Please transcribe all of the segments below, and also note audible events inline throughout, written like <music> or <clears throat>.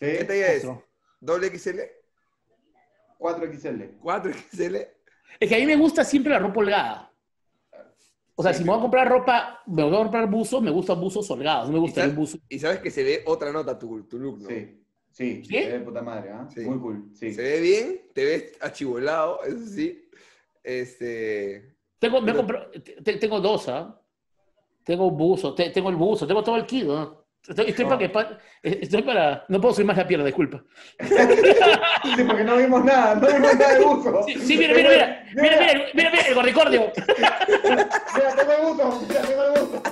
¿Qué talla es? ¿Doble XL? 4XL. ¿4 XL? Es que a mí me gusta siempre la ropa holgada. O sea, si me voy a comprar ropa, me voy a comprar buzos, me gustan buzos holgados. No me gusta el buzo. Y sabes que se ve otra nota tu, tu look, ¿no? Sí, sí, ¿Sí? se ve de puta madre, ¿ah? Sí. Muy cool, sí. Se ve bien, te ves achivolado, eso sí. Este. Tengo, me he comprado- te- te- tengo dos, ¿ah? Tengo buzo, te- tengo el buzo, tengo todo el kit, ¿no? Estoy, estoy para que pa- estoy para. No puedo subir más la pierna, disculpa. <laughs> Sí, porque no vimos nada, no vimos nada de buzo. Sí, sí, mira, mira, mira, mira, mira, mira, mira, el gordicordio. <laughs> Mira, tengo el buzo, mira, tengo el buzo.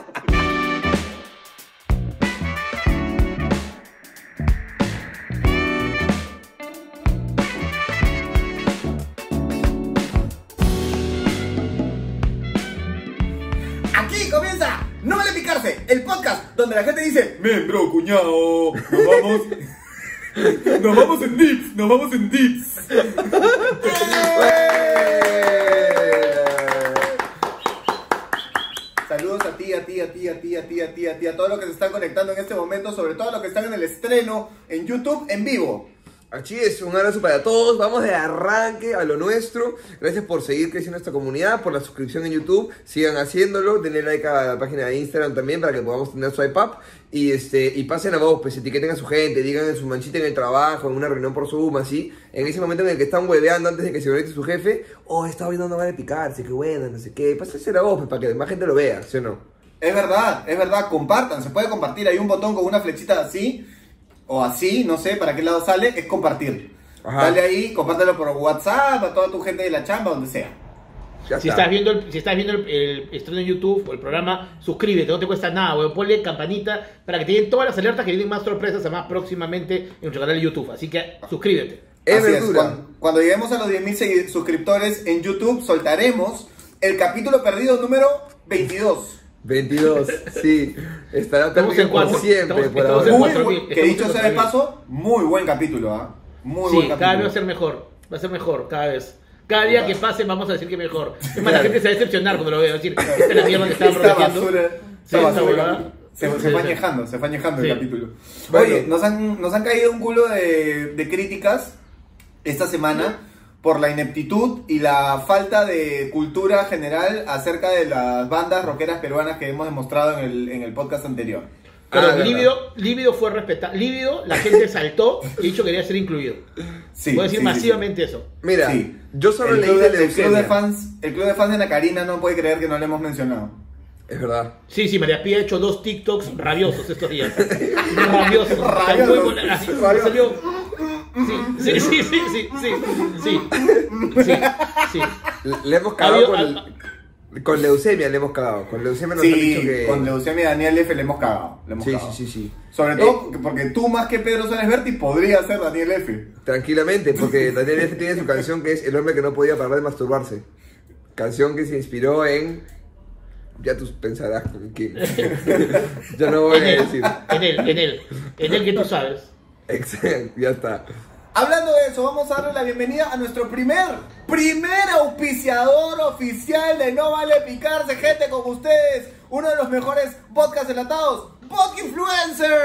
El podcast donde la gente dice Membro, cuñado, nos vamos <laughs> Nos vamos en dips, nos vamos en dips <laughs> Saludos a ti, a ti, a ti, a ti, a ti, a ti, a ti, a todos los que se están conectando en este momento, sobre todo a los que están en el estreno en YouTube en vivo. Así es, un abrazo para todos. Vamos de arranque a lo nuestro. Gracias por seguir creciendo esta comunidad, por la suscripción en YouTube. Sigan haciéndolo. Denle like a la página de Instagram también para que podamos tener swipe up. Y, este, y pasen a vos, pues etiqueten a su gente, digan en su manchita en el trabajo, en una reunión por Zoom, así. En ese momento en el que están hueveando antes de que se conecte su jefe. Oh, está viendo no vale picarse, qué bueno, no sé qué. Pásense la voz pues, para que más gente lo vea, ¿sí o no? Es verdad, es verdad, compartan, se puede compartir, hay un botón con una flechita así, o así, no sé para qué lado sale, es compartir. Ajá. Dale ahí, compártelo por WhatsApp, a toda tu gente de la chamba, donde sea. Ya Si está. estás viendo, el, si estás viendo el, el estreno en YouTube o el programa, suscríbete, no te cuesta nada, weón. Ponle campanita para que te lleguen todas las alertas que vienen más sorpresas además próximamente en nuestro canal de YouTube. Así que suscríbete. Es Así verdura. Cuando, cuando lleguemos a los 10.000 segui- suscriptores en YouTube, soltaremos el capítulo perdido número 22. 22, sí. Estará perdido por siempre Estamos- por estamos ahora. en Muy cuatro buen- mil, que dicho sea de paso, muy buen capítulo, ¿ah? Muy Sí, buen cada vez va a ser mejor. Va a ser mejor, cada vez. Cada día que pase vamos a decir que mejor. Es más, la gente se va a decepcionar cuando lo vea. Va decir, esta es la mierda que estaba prometiendo. Sí, basura. Se, Sí, se sí, fue sí. añejando, se fue añejando Sí. el capítulo. Bueno. Oye, nos han, nos han caído un culo de, de críticas esta semana por la ineptitud y la falta de cultura general acerca de las bandas rockeras peruanas que hemos demostrado en el, en el podcast anterior. Pero Ah. Lívido, Lívido fue respetado. Lívido, la gente <laughs> saltó y dicho quería ser incluido. Sí, Puedo decir sí, sí, masivamente eso. Mira, Sí. yo solo el leí club, de de, el, club de fans, el club de fans de Nacarina no puede creer que no le hemos mencionado. Es verdad. Sí, sí, María Pía ha hecho dos TikToks rabiosos estos días. <laughs> rabiosos. Rabiosos. Sí, sí, sí, sí, sí, sí, sí, sí. Le hemos cagado con, el, con leucemia, le hemos cagado. Con leucemia nos han dicho que... con leucemia y Daniel F le hemos cagado. Le hemos sí, cagado. sí, sí, sí. Sobre todo eh, porque tú más que Pedro Suárez Berti podría ser Daniel F. Tranquilamente, porque Daniel F tiene su canción que es El hombre que no podía parar de masturbarse. Canción que se inspiró en ya tú pensarás que <laughs> yo no voy a decir. En él, en él, en él que tú sabes. Excelente, ya está. Hablando de eso, vamos a darle la bienvenida a nuestro primer, primer auspiciador oficial de No Vale Picarse, gente con ustedes, uno de los mejores podcasts enlatados, Pod Influencer.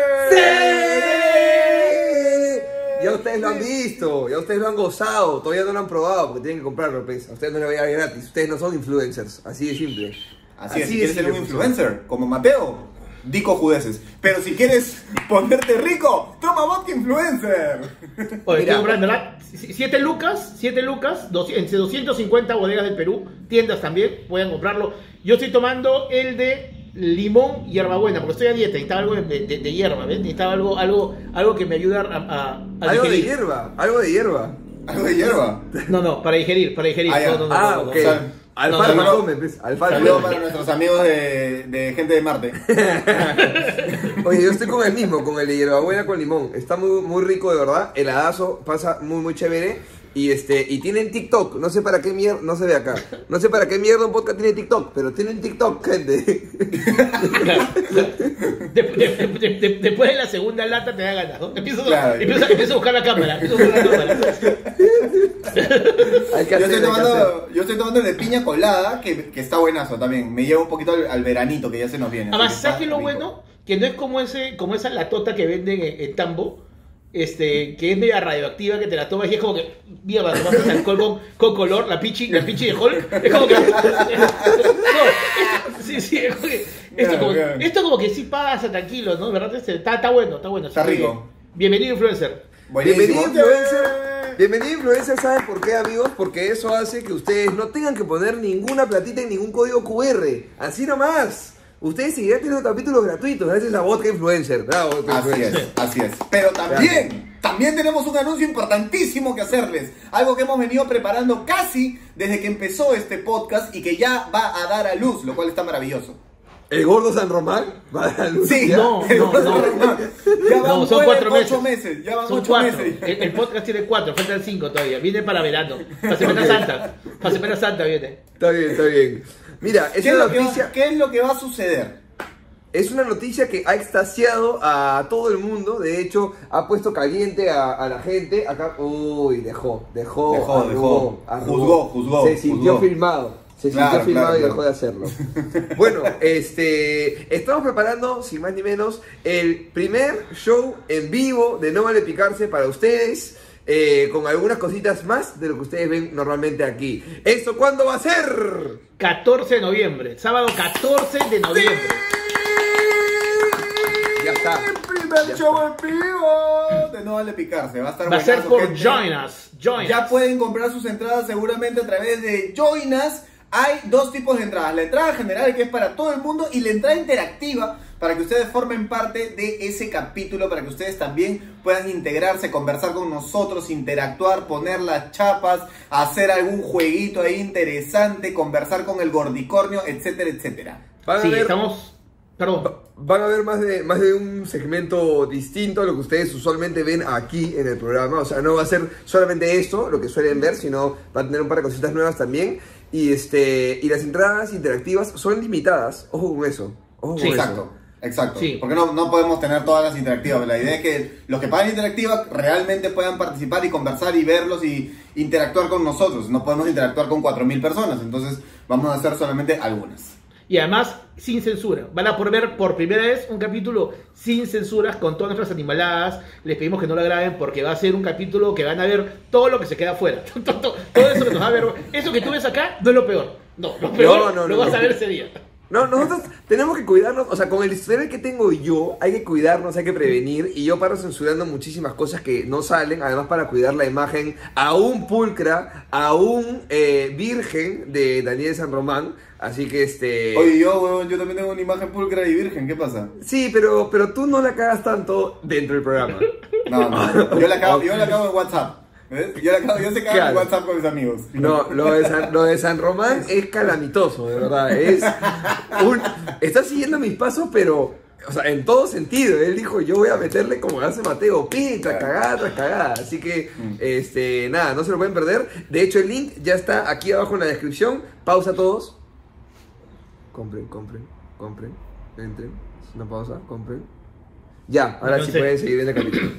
Ya ustedes lo han visto, ya ustedes lo han gozado, todavía no lo han probado porque tienen que comprarlo, pues. A ustedes no les va a llegar gratis, ustedes no son influencers, así de simple. Así es, Así si de quieres ser un influencer, como Mateo, dico judeces. Pero si quieres ponerte rico, toma vodka influencer. <laughs> Oye, Mira. estoy comprando. Si- Siete lucas, siete lucas, dos- entre 250 bodegas del Perú, tiendas también, pueden comprarlo. Yo estoy tomando el de limón y hierbabuena, porque estoy a dieta, necesitaba algo de, de- de hierba, ¿ves? Necesitaba algo, algo, algo que me ayude a, a- a Algo de digerir. hierba, algo de hierba. Algo de hierba. No, no, para digerir, para digerir. Ah, ya. No, no, no, Ah, no, no, ok. no. Alfalfa no, no. come, pues. Saludos para nuestros amigos de, de gente de Marte. <laughs> Oye, yo estoy con el mismo, con el de hierbabuena con limón. Está muy, muy rico, de verdad. El hadazo pasa muy, muy chévere. Y este, y tienen TikTok. No sé para qué mierda, no se ve acá. No sé para qué mierda un podcast tiene TikTok, pero tienen TikTok, gente. <laughs> De- de- de- de- después de la segunda lata te da ganas, ¿no? Empiezo, Claro. empiezo- empiezo a buscar la cámara. Empiezo a buscar la cámara. <laughs> Hay que Yo hacer, estoy, hay que hacer. tomando, yo estoy tomando el de piña colada, que, que está buenazo también. Me lleva un poquito al, al veranito que ya se nos viene. Además, ¿sabes lo rico. bueno? Que no es como ese, como esa latota que venden en, en Tambo, este, que es media radioactiva, que te la tomas y es como que, mierda, tomaste alcohol con, con color, la pichi, la pichi de Hulk, es como que... <laughs> no, esto- sí, sí, es como que, esto, como, ya. esto como que sí pasa, tranquilo, ¿no? ¿Verdad? Este, Está, está bueno, está bueno. Está rico. Bienvenido, influencer. Bienvenido influencer. Bienvenido influencer, ¿saben por qué amigos? Porque eso hace que ustedes no tengan que poner ninguna platita en ningún código QR. Así nomás. Ustedes seguirán teniendo capítulos gratuitos gracias a Vodka Influencer. Bravo, Vodka Así Influencer. es, así es. Pero también, también tenemos un anuncio importantísimo que hacerles. Algo que hemos venido preparando casi desde que empezó este podcast y que ya va a dar a luz, lo cual está maravilloso. El gordo San Román va a dar luz Sí, ya. No, no, no. Ya van No, son nueve, cuatro ocho meses. meses. Ya van Son ocho cuatro. meses. El, el podcast tiene cuatro, faltan cinco todavía. Viene para verano. Para Semana Santa. Para Semana Santa viene. Está bien, está bien. Mira, es ¿Qué es, una lo que va, noticia. qué es lo que va a suceder? Es una noticia que ha extasiado a todo el mundo. De hecho, ha puesto caliente a, a la gente. Acá, uy, dejó, dejó, Dejó, arrugó, dejó. arrugó. Juzgó, juzgó, Se sintió juzgó. filmado. Se Claro, sintió filmado claro, y dejó claro. de hacerlo. Bueno, este, estamos preparando, sin más ni menos, el primer show en vivo de No Vale Picarse para ustedes. eh, con algunas cositas más de lo que ustedes ven normalmente aquí. ¿Esto cuándo va a ser? 14 de noviembre. Sábado 14 de noviembre. Ya está. El primer Ya show en vivo de No Vale Picarse. Va a estar Va a ser por gente. Join Us. Join Ya Us. pueden comprar sus entradas seguramente a través de Joinas. Hay dos tipos de entradas. La entrada general que es para todo el mundo y la entrada interactiva para que ustedes formen parte de ese capítulo, para que ustedes también puedan integrarse, conversar con nosotros, interactuar, poner las chapas, hacer algún jueguito ahí interesante, conversar con el gordicornio, etcétera, etcétera. Van a Sí, ver- estamos. Perdón. Va- Van a ver más de, más de un segmento distinto a lo que ustedes usualmente ven aquí en el programa. O sea, no va a ser solamente esto, lo que suelen ver, sino va a tener un par de cositas nuevas también. Y, este, y las entradas interactivas son limitadas. Ojo con eso. Ojo Sí. con Exacto. eso. Exacto. Sí. Porque no, no podemos tener todas las interactivas. La idea es que los que pagan interactiva realmente puedan participar y conversar y verlos y interactuar con nosotros. No podemos interactuar con 4.000 personas. Entonces vamos a hacer solamente algunas. Y además, sin censura. Van a poder ver por primera vez un capítulo sin censuras con todas nuestras animaladas. Les pedimos que no lo graben porque va a ser un capítulo que van a ver todo lo que se queda afuera. <laughs> todo, todo- todo eso que nos va a ver. Eso que tú ves acá no es lo peor. No, lo peor No, no, lo no, vas no. a ver ese día. No, nosotros tenemos que cuidarnos, o sea, con el historial que tengo yo, hay que cuidarnos, hay que prevenir, y yo paro censurando muchísimas cosas que no salen, además para cuidar la imagen aún pulcra, aún eh, virgen de Daniel San Román, así que este... Oye, yo, huevón, yo también tengo una imagen pulcra y virgen. ¿Qué pasa? Sí, pero, pero tú no la cagas tanto dentro del programa. No, no. Yo la acabo, yo la acabo en WhatsApp. ¿Ves? Yo, la acabo, yo se cago en Claro. WhatsApp con mis amigos. No, lo de, San, lo de San Román <laughs> es calamitoso, de verdad. Es un, está siguiendo mis pasos, pero, o sea, en todo sentido. Él dijo, yo voy a meterle como hace Mateo, pi, tras cagada, tras cagada. Así que, este, nada, no se lo pueden perder. De hecho, el link ya está aquí abajo en la descripción. Pausa todos. Compren, compren, compren, entren. Una pausa, compren. Ya, ahora sí pueden seguir viendo el capítulo.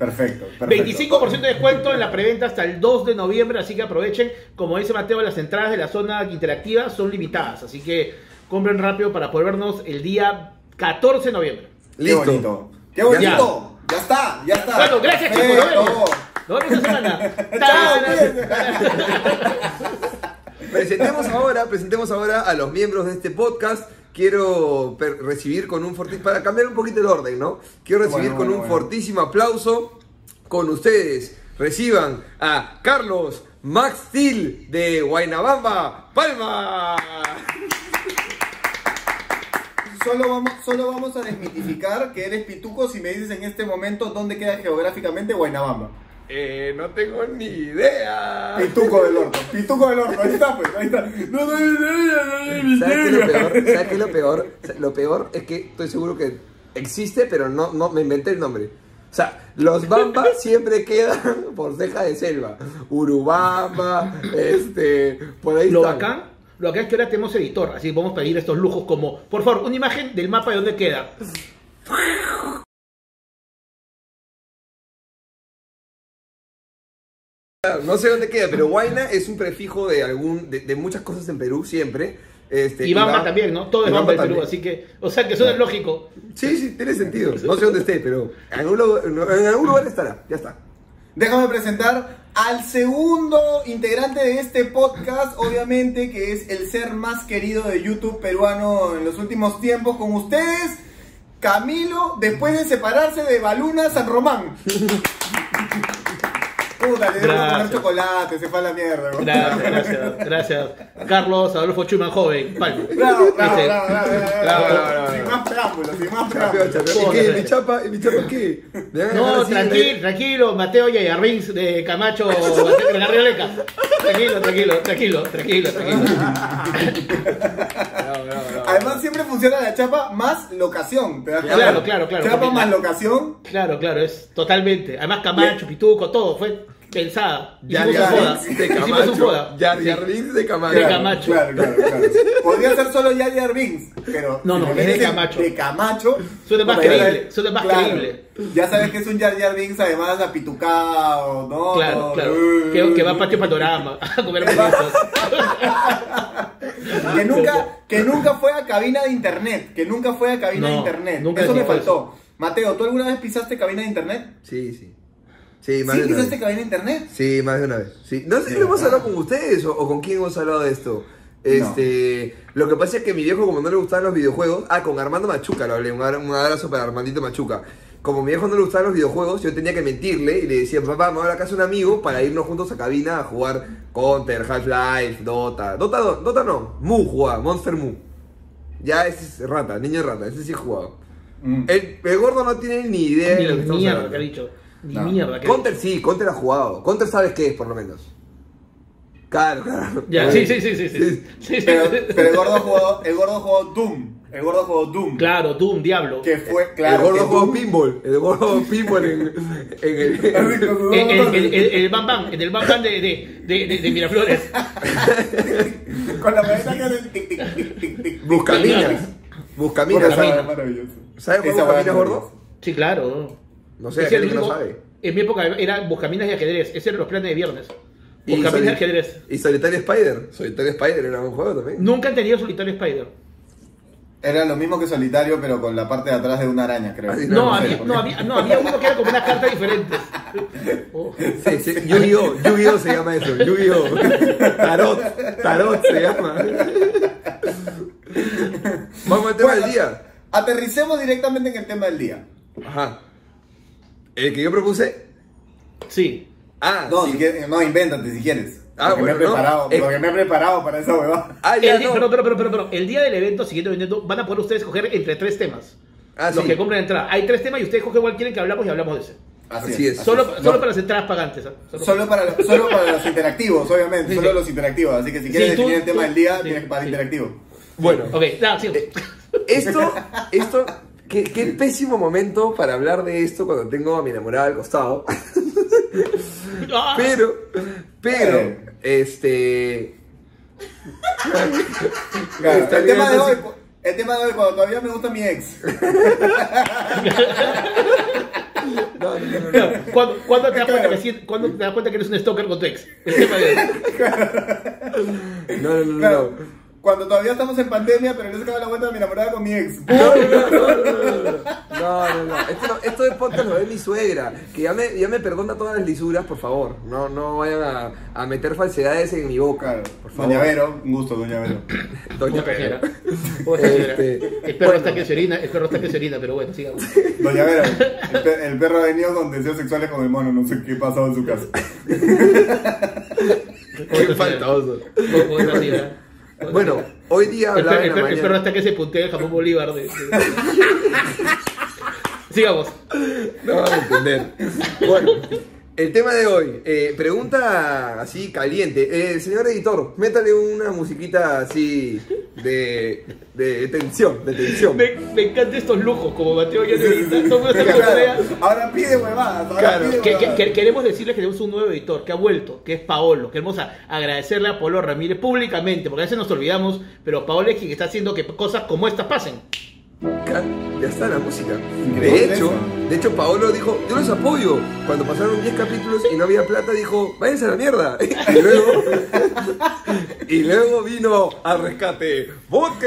Perfecto, perfecto. 25% de descuento en la preventa hasta el 2 de noviembre, así que aprovechen. Como dice Mateo, las entradas de la zona interactiva son limitadas, así que compren rápido para poder vernos el día 14 de noviembre. Qué Listo. bonito. Qué bonito. Ya, está, ya está. Bueno, gracias chicos, nos vemos. Nos vemos esta semana. <laughs> <laughs> Presentemos ahora, presentemos ahora a los miembros de este podcast. Quiero recibir con un fortísimo, para cambiar un poquito el orden, ¿no? Quiero recibir Bueno, con bueno, un bueno. fortísimo aplauso con ustedes. Reciban a Carlos Max Steel de Guaynabamba, Palma. Solo vamos, solo vamos a desmitificar que eres pituco si me dices en este momento dónde queda geográficamente Guaynabamba. Eh, no tengo ni idea. Pituco del orto, pituco del orto, ahí está pues, ahí está. No, no, no, no, no, ¿Sabes qué es lo peor? ¿Sabes qué es lo peor? Lo peor es que estoy seguro que existe, pero no, no me inventé el nombre. O sea, los Bambas <laughs> siempre quedan <laughs> por ceja de selva. Urubamba, este, por ahí Lo están. bacán, lo bacán es que ahora tenemos editor, así que podemos pedir estos lujos como, por favor, una imagen del mapa de dónde queda. No sé dónde queda, pero Huayna es un prefijo de algún de, de muchas cosas en Perú siempre. Este, Y Bamba Bam- también, ¿no? Todo es y Bamba del. Perú, así que, o sea que eso es lógico. Sí, sí, tiene sentido. No sé dónde esté, pero en algún, lugar, en algún lugar estará. Ya está. Déjame presentar al segundo integrante de este podcast, obviamente, que es el ser más querido de YouTube peruano en los últimos tiempos. Con ustedes, Camilo, después de separarse de Baluna San Román. <laughs> Puta, le debo comer Gracias. chocolate, se fue a la mierda. güey. Gracias, <laughs> gracias, gracias. Carlos Adolfo Schumann joven, palma. Bravo, bravo, Este, bravo, bravo, bravo, bravo, bravo. bravo, Sin más preámbulos, sin más preámbulos. ¿Y ¿Cómo qué? mi chapa? ¿Y mi chapa qué? ¿Me van a dejar No, tranquilo, tranquilo, Mateo Yayarrins de Camacho Garrioleca. Tranquilo, tranquilo, tranquilo, tranquilo, tranquilo. Bravo, bravo, bravo. Además, siempre funciona la chapa más locación. ¿te das cuenta? Claro, claro, claro, Chapa más la- locación. Claro, claro, es totalmente. Además, Camacho, Pituco, todo fue pensada. Yar Hicimos un Yar foda. Binks de Camacho. foda. Yar Sí. Yar Binks de Camacho. De Camacho. Claro, claro, claro. Podría ser solo Jar Jar Binks, pero. No, no, es de Camacho. De Camacho. Suena más creíble, suena más claro, creíble. Ya sabes que es un Jar Jar Binks, además apitucado, ¿no? Claro, No, claro. uh, Que, que va a Patio Panorama a comer. Que <laughs> nunca, que nunca fue a cabina de internet. Que nunca fue a cabina No, de internet. nunca Eso me faltó. Mateo, ¿tú alguna vez pisaste cabina de internet? Sí, sí. Sí, más ¿Sí de una pisaste vez. cabina de internet? Sí, más de una vez. Sí. No sé si lo hemos hablado con ustedes o, o con quién hemos hablado de esto. Este, Lo que pasa es que mi viejo, como no le gustaban los videojuegos, ah, con Armando Machuca lo hablé, un, abra- un abrazo para Armandito Machuca. Como mi viejo no le gustaban los videojuegos, yo tenía que mentirle y le decía, papá, me voy a la casa de un amigo para irnos juntos a cabina a jugar Counter, Half-Life, Dota. Dota, no, Dota no, Mu jugaba, Monster Mu. Ya ese es rata, niño rata, ese sí jugaba. Mm. El, el gordo no tiene ni idea de lo que Ni estamos mierda hablando. que ha dicho. Ni No. mierda. Counter sí, Counter ha jugado. Counter sabes qué es, por lo menos. Claro, claro. Ya, sí, sí, sí, sí. sí. sí, sí, Pero, pero el gordo jugó, el gordo jugó Doom. El gordo jugó Doom. Claro, Doom, Diablo. Que fue, claro. el gordo jugó Doom- pinball. El gordo jugó pinball en, en <laughs> el. El, el, el, el, el Bam Bam, en el Bam Bam de, de, de, de, de Miraflores. <laughs> Con la maneta que hace tic, tic, tic, tic, tic. Buscaminas. Buscaminas. Esa maravilloso. ¿Sabes hueá Buscaminas, gordo? Sí, claro. No sé, Ese no sabe. En mi época era Buscaminas y ajedrez. Ese eran los planes de viernes. Y Buscaminas y Soli- ajedrez. Y Solitario Spider. Solitario Spider era un juego también. Nunca han tenido solitario Spider. Era lo mismo que solitario, pero con la parte de atrás de una araña, creo. Así No, no había, no, había, no, había uno que era como unas cartas diferentes. <laughs> Oh. Sí, sí, Yu-Gi-Oh! Yu-Gi-Oh! se llama eso. Yu-Gi-Oh! Tarot. Tarot se llama. Vamos al tema Bueno, del día. Aterricemos directamente en el tema del día. Ajá. El que yo propuse. Sí. Ah, No, sí. si quieres- no, invéntate si quieres. Ah, porque me he no. preparado, porque me he preparado para esa huevada. <laughs> Ah, ya, El día- no. pero, pero, pero, pero, pero, el día del evento siguiente vendiendo van a poder ustedes escoger entre tres temas. Ah, los sí. que compren entrada. Hay tres temas y ustedes escogen cuál quieren que hablamos y hablamos de ese. Así es. Solo, es. solo No, para las entradas pagantes. ¿ah? Solo- Solo para, los- solo para los interactivos, obviamente. Sí, solo sí. los interactivos. Así que si quieres Sí, tú- definir el tema tú- del día, sí, tienes que para sí. interactivo. Bueno, Ok, nada, sí. Eh, esto, esto, qué, qué pésimo momento para hablar de esto cuando tengo a mi enamorada al costado. Ah, Pero, pero, Eh. este. Claro, el, tema de hoy, el tema de hoy, cuando todavía me gusta mi ex. No, no, no, no. ¿Cuándo, cuándo te das cuenta Claro. que, cuándo te das cuenta que eres un stalker con tu ex? El tema de hoy. No, no, no, no. Cuando todavía estamos en pandemia, pero no se acaba la vuelta de mi enamorada con mi ex. No, no, no, no, no, no, no, no. Esto, no- esto de podcast lo ve mi suegra, que ya me, ya me perdona todas las lisuras, por favor. No, no vayan a, a meter falsedades en mi boca, Claro. por favor. Doña Vero, un gusto, Doña Vero. <laughs> Doña Vero. Este, El perro está que se orina, el perro está que se orina, pero bueno, sigamos. Doña Vero, el perro ha venido con deseos sexuales con el mono, no sé qué ha pasado en su casa. Qué faltoso. <laughs> <laughs> Bueno, hoy día hablaba en el perro hasta que se puntea el jamón Bolívar. De, de- <laughs> Sigamos. No van a entender. Bueno, el tema de hoy, eh, pregunta así caliente. Eh, señor editor, métale una musiquita así de, de tensión, de tensión. Me, me encantan estos lujos, como Mateo ya Claro, ahora pide huevadas, ahora Claro. pide Que- que- huevadas. que- queremos decirles que tenemos un nuevo editor que ha vuelto, que es Paolo. Queremos a- agradecerle a Paolo Ramírez públicamente, porque a veces nos olvidamos, pero Paolo es quien está haciendo que cosas como estas pasen. Ya está la música. De hecho, de hecho, Paolo dijo, yo los apoyo. Cuando pasaron 10 capítulos y no había plata, dijo, váyanse a la mierda. <laughs> Y luego, y luego vino al rescate. Vodka.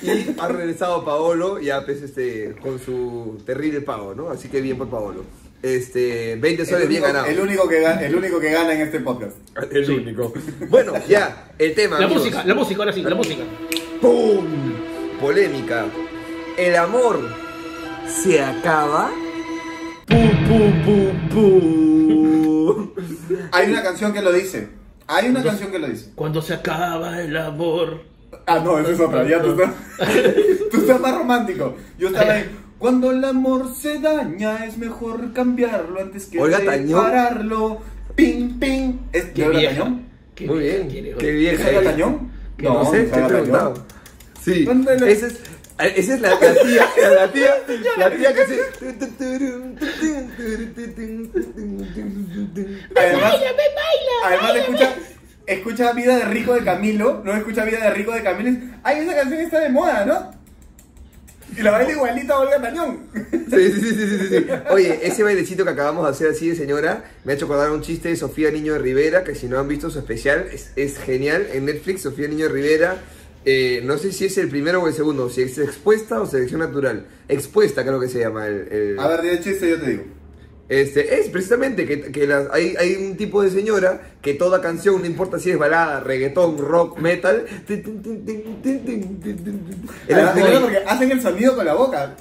Y ha regresado Paolo, ya pues este, con su terrible pago, ¿no? Así que bien por Paolo. Este, 20 El soles bien único, ganados. el, único que gana, el único que gana en este podcast. El único. Bueno, ya, el tema. La amigos. música, la música, ahora sí, la música. ¡Pum! Polémica. ¿El amor se acaba? ¡Pum, pum, pum, pum! Hay una canción que lo dice. Hay una canción que lo dice. Cuando se acaba el amor. Ah, no, esa es otra. Ya tú estás, <laughs> tú estás más romántico. Yo estaba ahí. Cuando el amor se daña, es mejor cambiarlo antes que Tañón. repararlo. Ping, ping. ¿Es de Qué Olga vieja. Tañón? Qué Muy bien, quiere, qué. ¿Es vieja. Ella. Tañón? Que no, sé, te he preguntado. Sí, ¿Dónde le- esa es, esa es la, la tía, la tía, la tía que se... Además, además escucha, escucha Vida de Rico de Camilo, no escucha Vida de Rico de Camilo. y dice, Ay, esa canción está de moda, ¿no? Y la baila igualita a Olga Tañón. Sí, sí, sí, sí, sí. Oye, ese bailecito que acabamos de hacer así de señora me ha hecho acordar un chiste de Sofía Niño de Rivera, que si no han visto su especial, es, es genial. En Netflix, Sofía Niño de Rivera, eh, no sé si es el primero o el segundo, si es expuesta o selección natural. Expuesta creo que se llama el... el- A ver, de chiste yo te digo. Este, es precisamente que, que las- hay, hay un tipo de señora que toda canción, no importa si es balada, reggaetón, rock, metal... el porque hacen el sonido con la boca.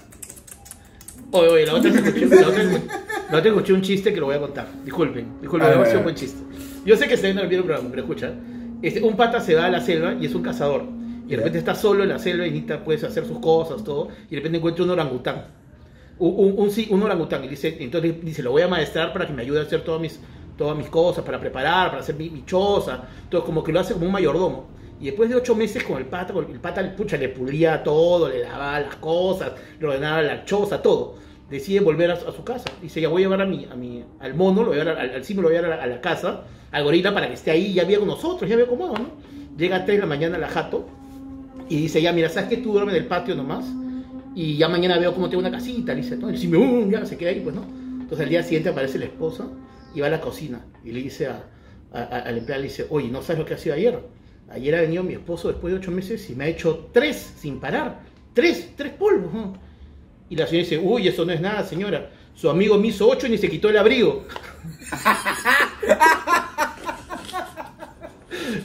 Oye, oye, la otra vez escuché, la otra vez- <laughs> la otra vez escuché un chiste que lo voy a contar. Disculpen, disculpen, A ver, un buen chiste. Yo sé que se ven el video programa, pero escucha. Este, un pata se va a la selva y es un cazador. Y de repente está solo en la selva y necesita pues, hacer sus cosas, todo. Y de repente encuentra un orangután. Un, un, un, orangután. Y dice, entonces dice, lo voy a maestrar para que me ayude a hacer todas mis, todas mis cosas, para preparar, para hacer mi, mi choza. Todo como que lo hace como un mayordomo. Y después de ocho meses con el pata, con el pata pucha, le pulía todo, le lavaba las cosas, le ordenaba la choza, todo. Decide volver a, su- casa. Dice, ya voy a llevar a mi, a mi, al mono, lo voy a llevar al, al simio, lo voy a llevar a la, casa, al gorila para que esté ahí, ya vive con nosotros, ya ve cómo ¿no? Llega a 3 de la mañana a la jato y dice, ya mira, ¿sabes que tú duermes en el patio nomás? Y ya mañana veo cómo tengo una casita, dice, ¿no? El simio, "Uh", ya se queda ahí, pues, ¿no? Entonces al día siguiente aparece la esposa y va a la cocina y le dice al empleado, le dice, oye, ¿no sabes lo que ha sido ayer? Ayer ha venido mi esposo después de ocho meses y me ha hecho tres sin parar. Tres, tres polvos. ¿no? Y la señora dice, uy, eso no es nada, señora. Su amigo me hizo ocho y ni se quitó el abrigo. <laughs>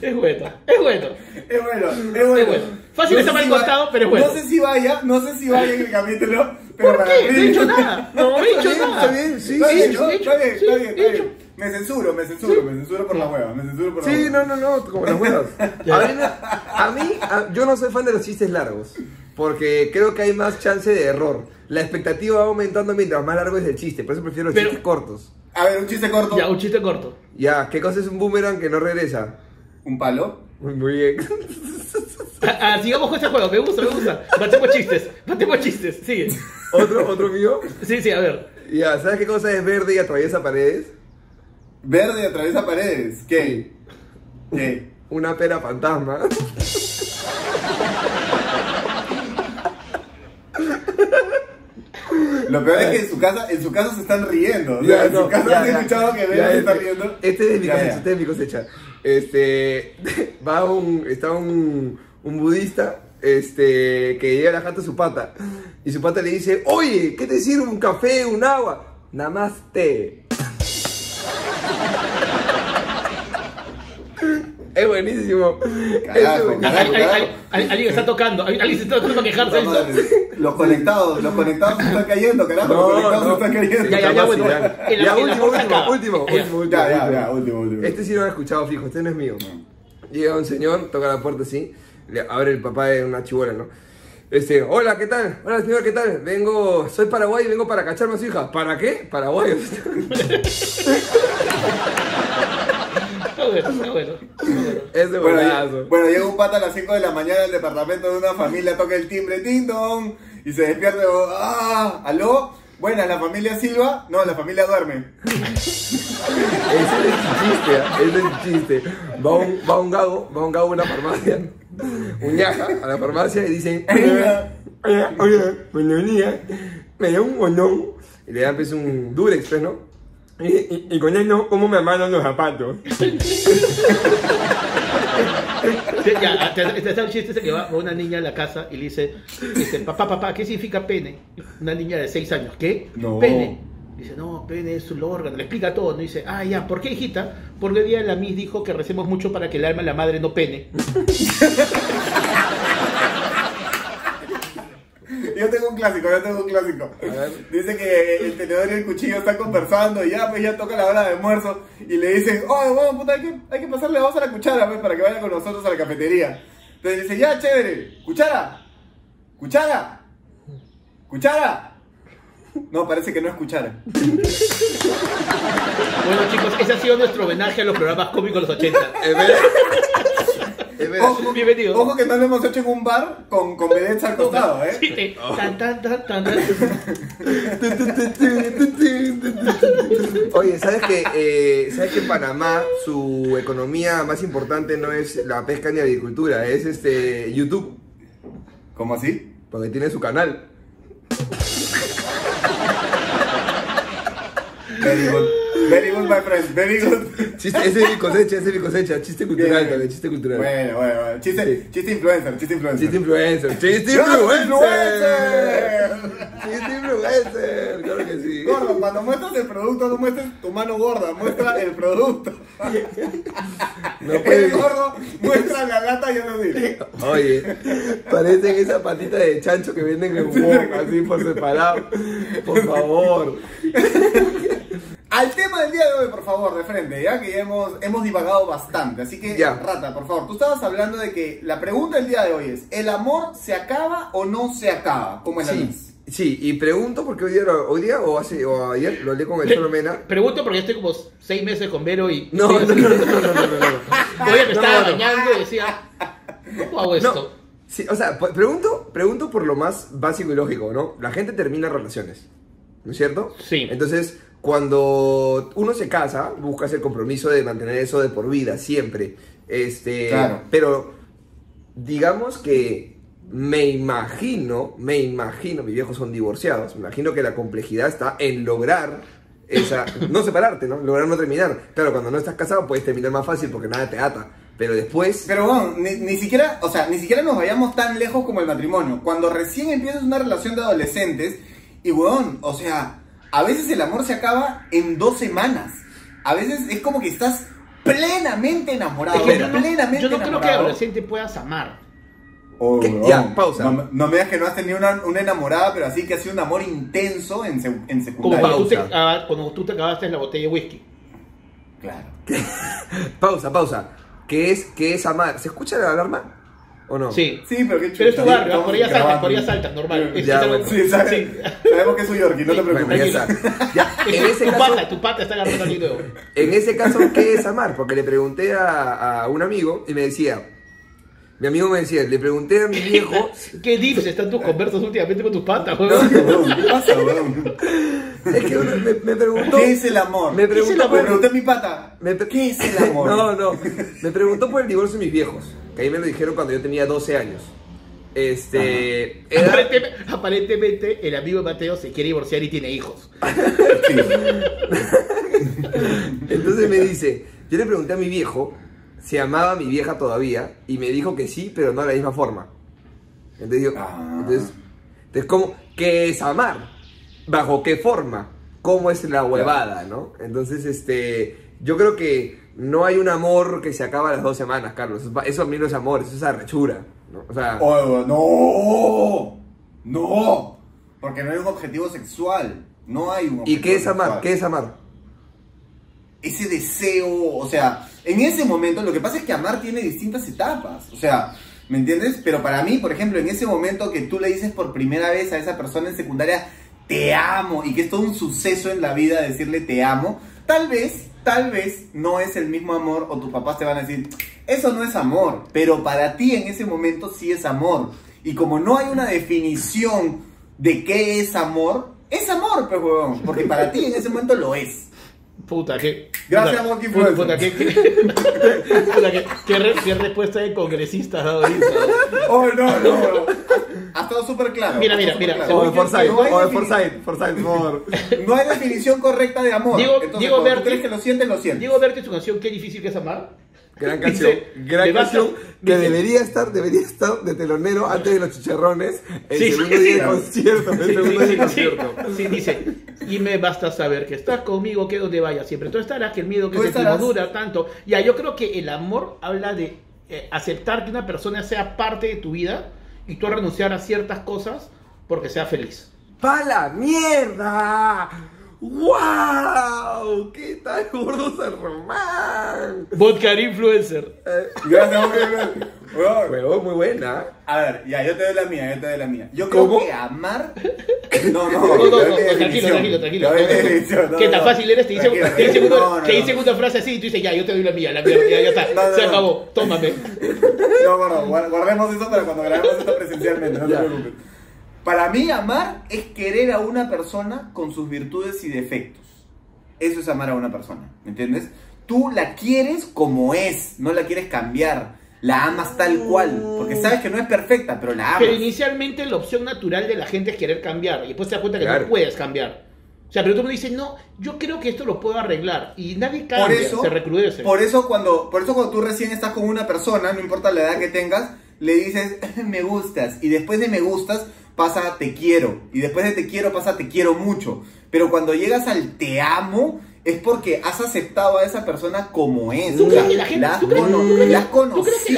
es bueno, es bueno. Es bueno, es bueno. Es bueno. Fácil está mal si contado, va- pero es bueno. No sé si vaya, no sé si vaya en el capítulo, pero ¿Por para qué? mí- No he dicho nada. No he bien, nada. está bien, sí, Está sí, bien, sí. ¿no? Está bien, hecho, está sí, bien, he está hecho. bien. Me censuro, me censuro, me censuro por la hueva, me censuro por la Sí, hueva. no, no, no, como las huevas. <laughs> A mí, no- a mí, a- yo no soy fan de los chistes largos, porque creo que hay más chance de error. La expectativa va aumentando mientras más largo es el chiste, por eso prefiero los Pero- chistes cortos. A ver, un chiste corto. Ya, un chiste corto. Ya, ¿qué cosa es un boomerang que no regresa? Un palo. Muy, bien. Ah, ah, sigamos con este juego, me gusta, me gusta. Matemos chistes, matemos chistes, sigue. ¿Otro, otro mío? Sí, sí, a ver. Ya, ¿sabes qué cosa es verde y atraviesa paredes? Verde atraviesa paredes. ¿Qué? ¿Qué? Una pera fantasma. Lo peor es que en su casa, en su casa se están riendo. O sea, Ya, en no, su casa ya, han ya. escuchado que Ya, Verde se está este- riendo. Este es mi Ya, cosecha, ya. este es mi cosecha. Este, <laughs> va un, está un, un budista, este, que llega a la jata de su pata. Y su pata le dice, oye, ¿qué te sirve un café, un agua? Namaste. <laughs> Es buenísimo. Carajo, Es buenísimo. carajo. Al- al- al- al- Alguien está tocando, alguien se está tocando para quejarse. Los conectados, los conectados se están cayendo, carajo. No, los conectados no. se están cayendo. Ya, ya, ya, bueno. Ya, último, último, último, último, último, Ya, ya, último. ya, último, último. Este sí lo han escuchado fijo, este no es mío. Llega un señor, toca la puerta así, le abre el papá de una chibola, ¿no? Este, hola, ¿qué tal? Hola, señor, ¿qué tal? Vengo, soy paraguayo y vengo para cacharme a su hija. ¿Para qué? Paraguayos. <laughs> Está bueno, está bueno. está llega un pata a las 5 de la mañana al departamento de una familia, toca el timbre, ding dong, y se despierta, y, ah, ¿aló? Buenas, ¿la familia Silva? No, la familia duerme. Ese es el chiste, ¿ah? ese es el chiste. Va un, va un gago, va un gago a una farmacia un ñaja a la farmacia y dicen, hola, hola, hola, buenos días, me da un condón. Y le dan pues un Durex, pues, ¿no? Y, y- y con él no, ¿cómo me amarran los zapatos? Ya, te, te, el chiste ese que va una niña a la casa y le dice, dice, papá, papá, ¿qué significa pene? Una niña de 6 años, ¿qué? No. Pene. Dice, no, pene es un órgano, le explica todo, ¿no? Dice, ah, ya, ¿por qué, hijita? Porque hoy día la Miss dijo que recemos mucho para que el alma de la madre no pene. <laughs> Yo tengo un clásico, yo tengo un clásico. Dice que el tenedor y el cuchillo están conversando y ya, pues ya toca la hora de almuerzo y le dicen, oh, bueno, puta, hay que, hay que pasarle voz a la cuchara, pues, para que vaya con nosotros a la cafetería. Entonces dice, ya, chévere, cuchara, cuchara, cuchara. No, parece que no es cuchara. Bueno, chicos, ese ha sido nuestro homenaje a los programas cómicos de los 80. <laughs> Verdad. Ojo, Bienvenido. ojo que no lo hemos hecho en un bar con, con vedettes al costado, ¿eh? Sí, te- tan, tan, tan, tan, tan. <laughs> Oye, ¿sabes que, eh, ¿sabes que en Panamá su economía más importante no es la pesca ni la agricultura? Es este YouTube, ¿Cómo así? porque tiene su canal. Very good. My friend. Very good. Chiste, ese es mi cosecha, ese es mi cosecha. Chiste cultural Bien. también, chiste cultural. Bueno, bueno, bueno. Chiste, Sí. chiste influencer, chiste influencer. Chiste influencer, chiste ¡Chiste influencer. Chiste influencer, claro que sí. Gordo, cuando muestras el producto, no muestres tu mano gorda, muestra el producto. No puede- El gordo muestra la lata y no así. Oye, parecen esa patita de chancho que venden en Wong, así por separado. Por favor. Al tema del día de hoy, por favor, de frente, ya que ya hemos, hemos divagado bastante. Así que, Ya. Rata, por favor, tú estabas hablando de que la pregunta del día de hoy es: ¿el amor se acaba o no se acaba? ¿Cómo es la Sí, luz? sí, y pregunto porque hoy día, hoy día o, hace, o ayer lo hablé con el Cholo Mena. Pregunto porque estoy como seis meses con Vero y. No, no, no, no, no, no, no, no. Oye, me estaba No, no. bañando y decía, ¿cómo hago esto? No, sí, o sea, pues, pregunto, pregunto por lo más básico y lógico, ¿no? La gente termina relaciones, ¿no es cierto? Sí. Entonces, cuando uno se casa, buscas el compromiso de mantener eso de por vida, siempre. Este, Claro. Pero, digamos que me imagino, me imagino, mis viejos son divorciados, me imagino que la complejidad está en lograr esa, <laughs> no separarte, ¿no? Lograr no terminar. Claro, cuando no estás casado puedes terminar más fácil porque nada te ata. Pero después... Pero bueno, ni, ni siquiera, o sea, ni siquiera nos vayamos tan lejos como el matrimonio. Cuando recién empiezas una relación de adolescentes, y weón, o sea, a veces el amor se acaba en dos semanas. A veces es como que estás plenamente enamorado. Es que yo no, plenamente yo no creo que enamorado. adolescente puedas amar. Oh, ¿Qué? weón. Ya, pausa. No, me- no me digas que no has tenido una, una enamorada, pero así que ha sido un amor intenso en, sec- en Como secundaria. cuando tú, te, ah, cuando tú te acabaste la botella de whisky. Claro. <laughs> Pausa, pausa. ¿Qué es, qué es amar? ¿Se escucha la alarma? ¿O no? Sí. Sí, pero qué Pero es tu barrio, por allá saltas, por allá saltas, normal. Es- Ya, es algo- bueno. Sí, sabes- sabemos que es un Yorkie, no te Bueno, preocupes. <laughs> ya en, Es ese tu caso, pata, tu pata está agarrando aquí nuevo. en ese caso, ¿qué es amar? Porque le pregunté a, a un amigo y me decía, mi amigo me decía, le pregunté a mi <laughs> viejo, ¿Qué dips están tus conversas últimamente con tus patas, No, weón? ¿Qué pasa, weón? es que uno me, me preguntó... ¿Qué es el amor? Me ¿Qué es el preguntó amor? Me por- pregunté a mi pata. me ¿Qué es el amor? No, no. Me preguntó por el divorcio de mis viejos. Que ahí me lo dijeron cuando yo tenía 12 años. Este. Era, Aparentemente, aparentemente, el amigo de Mateo se quiere divorciar y tiene hijos. Entonces me dice, yo le pregunté a mi viejo si amaba a mi vieja todavía y me dijo que sí, pero no de la misma forma. Entonces yo, Ah. entonces, entonces ¿cómo? ¿Qué es amar? ¿Bajo qué forma? ¿Cómo es la huevada, no? Entonces, este, yo creo que no hay un amor que se acaba a las dos semanas, Carlos. Eso, a mí no es amor, eso es arrechura, ¿no? O sea, Oh, no, no, porque no hay un objetivo sexual. No hay un ¿y objetivo qué es amar? sexual. ¿Qué es amar? ese deseo, o sea, en ese momento lo que pasa es que amar tiene distintas etapas, o sea, ¿me entiendes? Pero para mí, por ejemplo, en ese momento que tú le dices por primera vez a esa persona en secundaria, te amo, y que es todo un suceso en la vida decirle te amo, tal vez, tal vez no es el mismo amor, o tus papás te van a decir, eso no es amor, pero para ti en ese momento sí es amor, y como no hay una definición de qué es amor, es amor, pues, huevón, porque para ti en ese momento lo es. Puta, que. Gracias, Monkey puta, puta, que, que- <laughs> puta, que- qué re- qué respuesta de congresista has dado ahorita. Oh, no, no. Ha estado súper claro. Mira, mira, mira, O de. Forsyth, No hay o de Forsyth, Forsyth, por favor. <laughs> No hay definición correcta de amor. Diego- Entonces, Diego Berti- crees que lo sientes, lo sientes. Diego Verte su canción Qué difícil que es amar. Gran Dice, canción, gran me basta- canción que <laughs> dice- debería estar, debería estar de telonero antes de los chicharrones, el Sí, segundo sí, día sí. de concierto, el Sí, segundo sí, día de sí, concierto. sí, dice, y me basta saber que estás conmigo, que donde vaya siempre. Tú estarás, que el miedo que estarás. dura tanto. Ya, yo creo que el amor habla de eh, aceptar que una persona sea parte de tu vida y tú renunciar a ciertas cosas porque sea feliz. ¡Pa la mierda! ¡Wow! ¿Qué tal, gordo San Román? Vodka influencer. Gracias, hombre, gracias. Weón. Muy buena. A ver, ya, yo te doy la mía, yo te doy la mía. Yo creo ¿Cómo? que amar. <laughs> No, no, No, no, no, no, tranquilo, tranquilo, tranquilo. No, ¿Qué no, tan fácil eres? Te dice, Tranquilo, te dice tranquilo. una, te frase así y tú dices, ya, yo te doy la mía, la mía, ya, ya está. <laughs> No, no, Se no. acabó, tómame. <laughs> No, gordo, guar- guardemos eso para cuando grabemos esto presencialmente, no te preocupes. Para mí, amar es querer a una persona con sus virtudes y defectos. Eso es amar a una persona, ¿me entiendes? Tú la quieres como es, no la quieres cambiar. La amas tal cual, porque sabes que no es perfecta, pero la amas. Pero inicialmente la opción natural de la gente es querer cambiar y después te das cuenta que Claro. no puedes cambiar. O sea, pero tú me dices, no, yo creo que esto lo puedo arreglar y nadie cambia, por eso, se recrudece. por eso cuando, por eso cuando tú recién estás con una persona, no importa la edad que tengas, le dices <laughs> me gustas y después de me gustas pasa te quiero y después de te quiero pasa te quiero mucho. Pero cuando llegas al te amo es porque has aceptado a esa persona como es. ¿Tú o crees sea, que la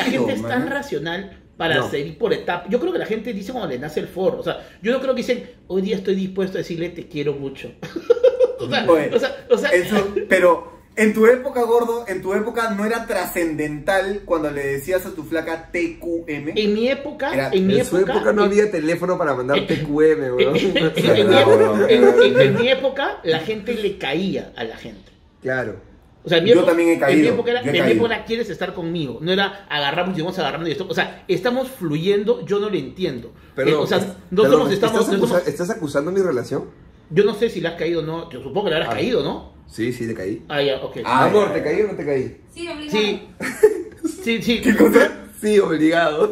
gente, es man. tan racional para No. seguir por etapas? Yo creo que la gente dice cuando le nace el forro. O sea, yo no creo que dicen, hoy día estoy dispuesto a decirle te quiero mucho. <laughs> o sea, Oye, o sea, o sea, Eso, pero en tu época, gordo, en tu época no era trascendental cuando le decías a tu flaca TQM. en mi época, Era- en mi En su época no en- había teléfono para mandar <laughs> TQM, weón. <laughs> en- mi Verdad, época- weón. en- en- en mi época, la gente le caía a la gente. Claro. O sea, en mi Yo época- también he En mi caído, época era, yo en mi caído. época quieres estar conmigo. No era agarramos y vamos agarrando y esto. O sea, estamos fluyendo, yo no lo entiendo. Perdón, Eh, o sea, no perdón, somos, estamos, ¿estás, no acusa- somos- ¿Estás acusando mi relación? yo no sé si le has caído o no. Yo supongo que le habrás Ah. caído, ¿no? Sí, sí, te caí. Ah, ya, ok. Ah, Amor, ¿te caí o no te caí? Sí, obligado. Sí. Sí, sí. Sí, obligado.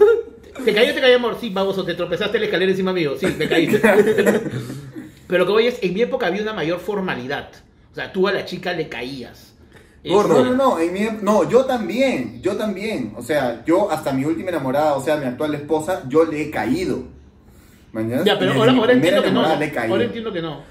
¿Te cayó o te cayó, amor? Sí, baboso, te tropezaste en la escalera encima mío. Sí, me caíste. <laughs> Pero lo que voy es, en mi época había una mayor formalidad. O sea, tú a la chica le caías. Gordo. No, no, no, en mi- no, yo también, yo también. O sea, yo hasta mi última enamorada, o sea, mi actual esposa, yo le he caído. ¿Mañana? Ya, pero ahora, ahora entiendo que no. enamorada le he caído. Ahora entiendo que no.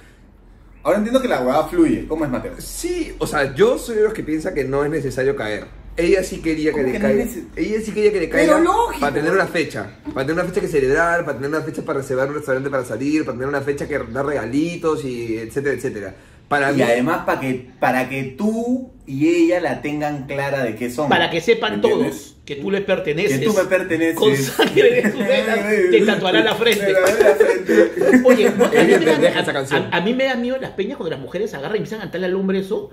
Ahora entiendo que la hueá fluye. ¿Cómo es, Mateo? Sí, o sea, yo soy de los que piensa que no es necesario caer. Ella sí quería que ¿Cómo le que no es caiga. neces- Ella sí quería que le Pero caiga lógico. para tener una fecha. Para tener una fecha que celebrar, para tener una fecha para reservar un restaurante para salir, para tener una fecha que dar regalitos y etcétera, etcétera. Para Y mí, además para que, para que tú y ella la tengan clara de qué son. Para que sepan todos que tú le perteneces. Que tú me perteneces. Con sangre de tu venas, <laughs> te tatuará la frente. La. Oye, ¿no? a, mí me da- esa a- canción. a- a mí me da miedo las peñas cuando las mujeres agarran y empiezan a cantarle al hombre eso.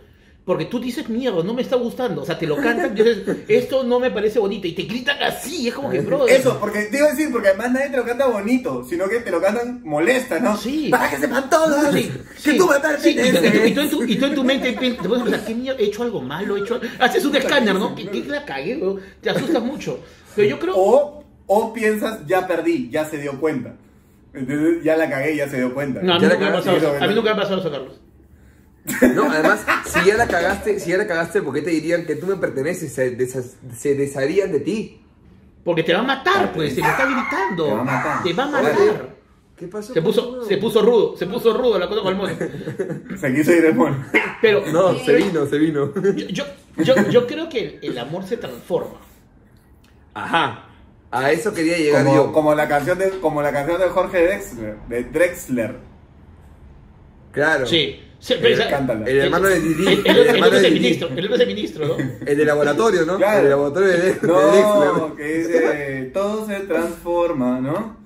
Porque tú dices, mierda, no me está gustando. O sea, te lo cantan y dices, <laughs> esto no me parece bonito. Y te gritan así. Es como que, bro. Eso, porque te iba a decir, porque además nadie te lo canta bonito, sino que te lo cantan molesta, ¿no? Sí. Para que sepan todos <laughs> Sí, que sí, tú me sí, y, tú, y tú- y tú en tu, y tú en tu mente te pones a pensar, ¿qué mierda? ¿He hecho algo malo? ¿He hecho algo-?" Haces un escáner, ¿no? ¿Qué, qué la cagué? weón? Te asustas mucho. Pero yo creo... O, o piensas, ya perdí, ya se dio cuenta. Entonces, ya la cagué, ya se dio cuenta. No, a mí nunca me ha pasado A mí nunca me ha pasado eso, Carlos. No, además, si ya la cagaste, si ya la cagaste, ¿por qué te dirían que tú me perteneces? Se, se desharían de ti. Porque te va a matar, pues. Se me está gritando. Te va a matar. Te va a matar. ¿Qué pasó? Se puso, se puso rudo. Se puso rudo la cosa con el mono. Se quiso ir el mono. Pero No, se vino, se vino. yo, yo, yo, yo creo que el, el amor se transforma. Ajá. A eso quería llegar Como, yo. como la canción de, como la canción de Jorge Drexler, de Drexler. Claro. Sí. Esa-. El hermano de Didi. El, el El otro- el hermano es de el Didi. ministro. El es el ministro, ¿no? El de laboratorio, ¿no? Claro. El de laboratorio de, de No, Dexter. que dice, todo se transforma, ¿no?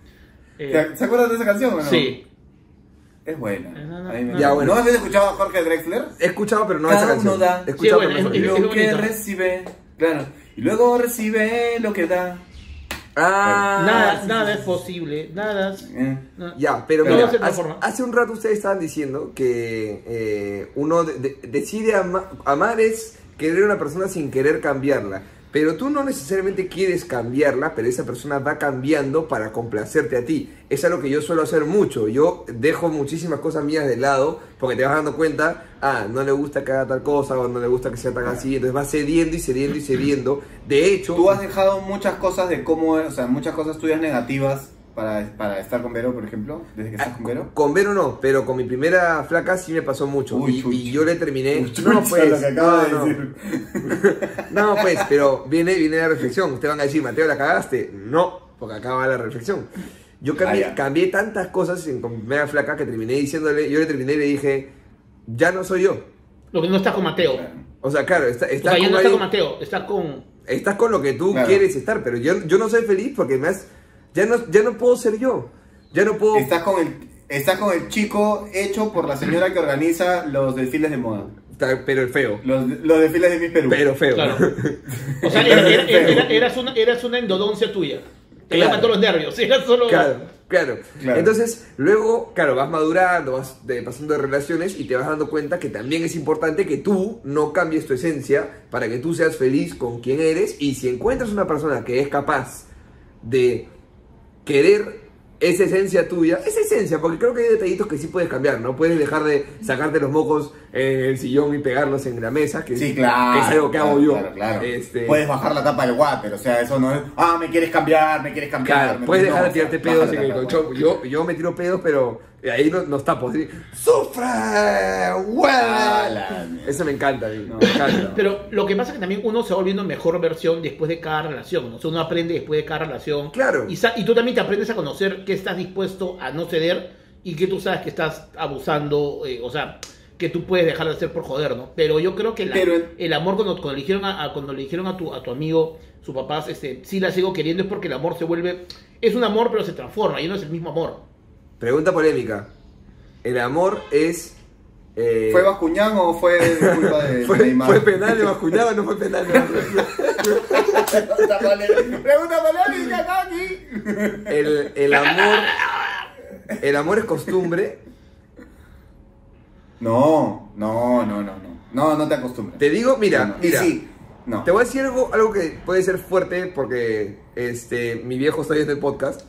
Eh, ¿Se, acuerdan de esa canción o no? sí. Es buena. No, no, A mí me no. Ya, encanta. bueno. ¿No has escuchado a Jorge Drexler? He escuchado, pero no esa Cada canción. uno da. He escuchado, Sí, bueno, esa es-. Lo es que recibe, claro. Y luego recibe lo que da. Ah, nada, sí, nada sí, es posible, nada. Eh. Ya, pero mira, se hace, un rato ustedes estaban diciendo que eh, uno de- de- decide ama- amar es querer a una persona sin querer cambiarla. Pero tú no necesariamente quieres cambiarla, pero esa persona va cambiando para complacerte a ti. Es algo que yo suelo hacer mucho. Yo dejo muchísimas cosas mías de lado porque te vas dando cuenta, ah, no le gusta que haga tal cosa o no le gusta que sea tan así. Entonces vas cediendo y cediendo y cediendo. De hecho, Tú has dejado muchas cosas de cómo, o sea, muchas cosas tuyas negativas para, para estar con Vero, por ejemplo, desde que estás con Vero. Con Vero no, pero con mi primera flaca sí me pasó mucho. Uy, y, yo le terminé. Uy, no, pues. lo que acaba no, de no. decir. <laughs> No, pues, pero viene, viene la reflexión. Ustedes van a decir, Mateo, ¿la cagaste? No, porque acá va la reflexión. Yo cambié, Ah, cambié tantas cosas en, con mi primera flaca que terminé diciéndole, yo le terminé y le dije, ya no soy yo. Lo que no está con Mateo. O sea, claro, está, O estás, sea, ya con no está alguien- con Mateo, está con. estás con lo que tú Claro. quieres estar, pero yo, yo no soy feliz porque me has, ya, no, ya no puedo ser yo. Ya no puedo... Estás con el, estás con el chico hecho por la señora que organiza los desfiles de moda. Está- Pero el feo. Los, los desfiles de Miss Perú. Pero feo. Claro. <laughs> O sea, era- era- era- eras, una, eras una endodoncia tuya. Te Claro. todos los nervios. <laughs> Era solo. Claro, claro, Claro. Entonces, luego, claro, vas madurando, vas de- pasando de relaciones y te vas dando cuenta que también es importante que tú no cambies tu esencia para que tú seas feliz con quien eres y si encuentras una persona que es capaz de querer esa esencia tuya, esa esencia, porque creo que hay detallitos que sí puedes cambiar, ¿no? Puedes dejar de sacarte los mocos en el sillón y pegarlos en la mesa, que, Sí, es- claro. que es algo que hago claro, yo. Claro, claro. Este, Puedes bajar la tapa del water, o sea, eso no es. Ah, me quieres cambiar, me quieres cambiar. Claro, me puedes dejar de tirarte pedos en el colchón. Yo, yo me tiro pedos, pero ahí no, nos tapo. así, ¡Sufre! Ah. Eso me encanta, No. me encanta. <laughs> Pero lo que pasa es que también uno se va volviendo mejor versión después de cada relación. ¿no? O sea, uno aprende después de cada relación. Claro. Y, y tú también te aprendes a conocer que estás dispuesto a no ceder y que tú sabes que estás abusando, eh, o sea, que tú puedes dejar de hacer por joder, ¿no? Pero yo creo que la- Pero en- el amor cuando, cuando le dijeron, a, a- cuando le dijeron a, tu, a tu amigo, su papá, este, sí la sigo queriendo, es porque el amor se vuelve... Es un amor, pero se transforma, y no es el mismo amor. Pregunta polémica. ¿El amor es. eh, ¿Fue Bascuñán o fue culpa <laughs> de fue, Neymar? fue penal de Bascuñán o no fue penal de <laughs> Pregunta polémica, pregunta polémica, Kaki. el, el amor. El amor es costumbre. No, no, no, no, no. No, no te acostumbres. Te digo, mira, No, no. Y mira. sí, no. Te voy a decir algo, algo que puede ser fuerte porque este, mi viejo está viendo el podcast,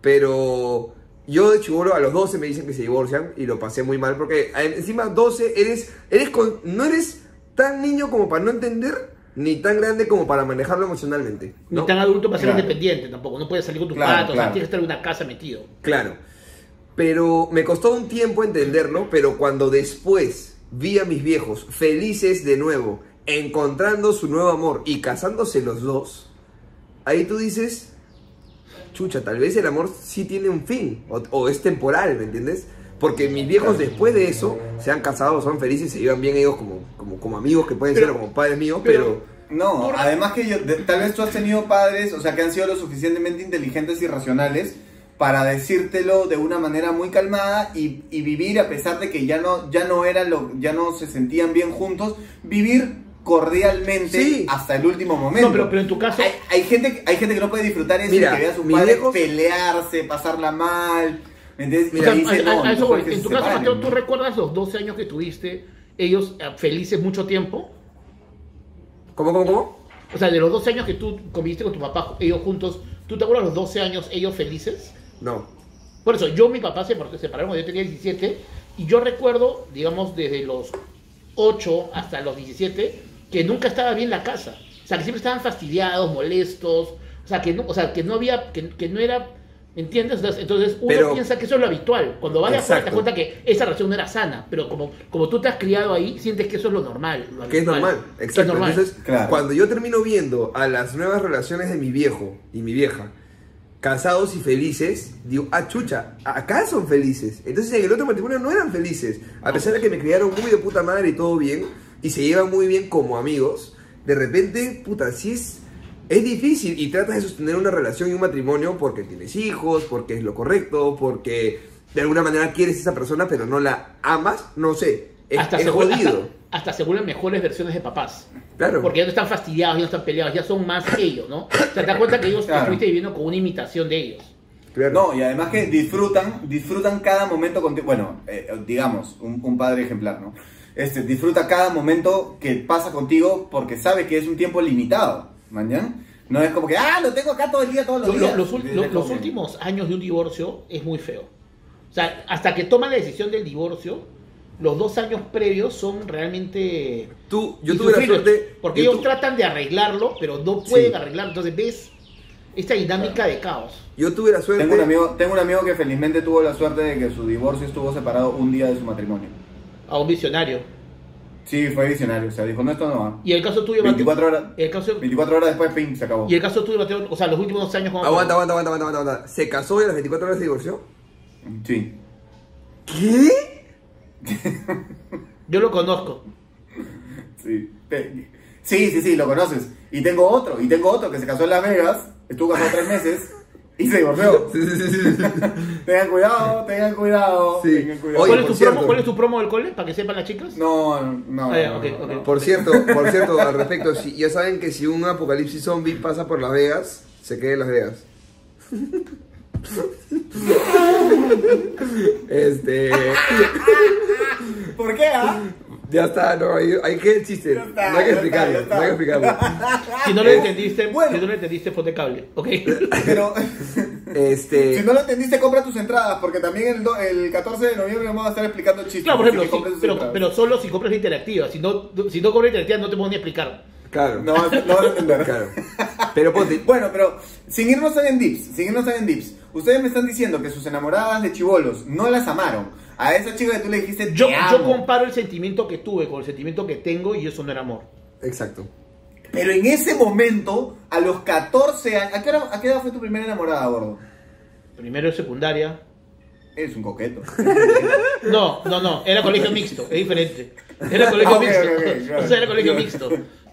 pero yo de chivolo a los 12 me dicen que se divorcian y lo pasé muy mal porque a- encima 12 eres, eres con- no eres tan niño como para no entender ni tan grande como para manejarlo emocionalmente. Ni ¿no? tan adulto para ser independiente tampoco. No puedes salir con tus Claro, patos, o sea, claro. tienes que estar en una casa metido. Claro. Pero me costó un tiempo entenderlo, pero cuando después vi a mis viejos felices de nuevo, encontrando su nuevo amor y casándose los dos, ahí tú dices, chucha, tal vez el amor sí tiene un fin, o, o es temporal, ¿me entiendes? Porque mis viejos después de eso se han casado, son felices, se llevan bien ellos como, como, como amigos que pueden Pero- ser o como padres míos, pero- pero... No, además que yo, de- tal vez tú has tenido padres, o sea, que han sido lo suficientemente inteligentes y racionales para decírtelo de una manera muy calmada y, y vivir a pesar de que ya no, ya no era lo, ya no se sentían bien juntos, vivir cordialmente Sí. hasta el último momento. No, pero, pero en tu caso, hay, hay gente, hay gente que no puede disfrutar eso Mira, y que vea a sus padres viejos- pelearse, pasarla mal. ¿Me entiendes? o Mira, sea, y dice, a- a- no, a eso mejor voy. que en se tu caso, separen. Mateo, ¿tú recuerdas los 12 años que tuviste ellos eh, felices mucho tiempo? ¿Cómo, cómo, cómo? O sea, de los 12 años que tú conviviste con tu papá, ellos juntos, ¿tú te acuerdas los 12 años ellos felices? No. Por eso, yo y mi papá se se separaron cuando yo tenía 17 y yo recuerdo, digamos, desde los 8 hasta los 17, que nunca estaba bien la casa. O sea, que siempre estaban fastidiados, molestos, o sea, que no, o sea, que no había, que, que no era, ¿me entiendes? Entonces, uno Pero- piensa que eso es lo habitual. Cuando vas de afuera te das Exacto. cuenta que esa relación no era sana, pero como, como tú te has criado ahí, sientes que eso es lo normal. lo Que es normal, es exacto. normal. Entonces, Claro. cuando yo termino viendo a las nuevas relaciones de mi viejo y mi vieja, casados y felices, digo, ah, chucha, acá son felices. Entonces en el otro matrimonio no eran felices. A pesar de que me criaron muy de puta madre y todo bien, y se llevan muy bien como amigos, de repente, puta, sí es, es difícil y tratas de sostener una relación y un matrimonio porque tienes hijos, porque es lo correcto, porque de alguna manera quieres a esa persona pero no la amas, no sé. Es, hasta, es se vuelve, jodido. <laughs> hasta se vuelven mejores versiones de papás. Claro. Porque ya no están fastidiados, ya no están peleados, ya son más ellos, ¿no? O sea, te das cuenta que ellos Claro. estuviste viviendo con una imitación de ellos. Claro. No, y además que disfrutan, disfrutan cada momento contigo. Bueno, eh, digamos, un, un padre ejemplar, ¿no? Este, disfruta cada momento que pasa contigo porque sabe que es un tiempo limitado, ¿mañana? No es como que, ah, lo tengo acá todo el día, todos los Lo- días. lo- los, los últimos años de un divorcio es muy feo. O sea, hasta que toman la decisión del divorcio, los dos años previos son realmente... Tú, yo tuve la suerte. Porque ellos tu- tratan de arreglarlo, pero no pueden Sí. arreglarlo. Entonces ves esta dinámica de caos. Yo tuve la suerte. Tengo un, amigo, tengo un amigo que felizmente tuvo la suerte de que su divorcio estuvo separado un día de su matrimonio. A un visionario. Sí, fue visionario, o sea, dijo, no, esto no va. Y el caso tuyo, Mateo- 24 horas, El caso, 24 horas después, ping, se acabó. y el caso tuyo, Mateo, o sea, los últimos dos años... aguanta, aguanta, aguanta, aguanta, aguanta. ¿Se casó y a las 24 horas se divorció? Sí. ¿Qué? Yo lo conozco. Sí. Sí, sí, sí, lo conoces. Y tengo otro, y tengo otro que se casó en Las Vegas, estuvo casado tres meses y se divorció. Sí, sí, sí, sí, sí. <laughs> tengan cuidado, tengan cuidado, Sí. tengan cuidado. Oye, ¿Cuál, es tu cierto. promo, ¿Cuál es tu promo del cole? Para que sepan las chicas. No, no, Ah, no. Por cierto, <laughs> por cierto, al respecto, si ya saben que si un apocalipsis zombie pasa por Las Vegas, se queda en Las Vegas. <laughs> Este. ¿Por qué, ah? Ya está, no, hay, hay que el chiste. Ya está, no hay que ya está, explicarlo, ya está. no hay que explicarlo. <laughs> Si no lo entendiste, bueno. si no lo entendiste, ponte cable, ¿ok? <laughs> Pero, <laughs> Este. si no lo entendiste, compra tus entradas, porque también el, do- el 14 de noviembre vamos a estar explicando chistes. Claro, por ejemplo, tus pero, pero solo si compras la interactiva. Si no, si no compras la interactiva, no te puedo ni explicar. Claro. No, no van a entender. Claro. Pero ponte. Bueno, pero sin irnos en dips, sin irnos en dips, ustedes me están diciendo que sus enamoradas de chivolos no las amaron. A esa chica que tú le dijiste, te Yo, amo. yo comparo el sentimiento que tuve con el sentimiento que tengo y eso no era amor. Exacto. Pero en ese momento, a los 14 años, ¿a qué, hora- a qué edad fue tu primera enamorada, gordo? Primero en secundaria. Eres un coqueto. No, no, no, era colegio mixto, es diferente. Era colegio Ah, ok, mixto. ok, ok, claro. O sea, era colegio mixto.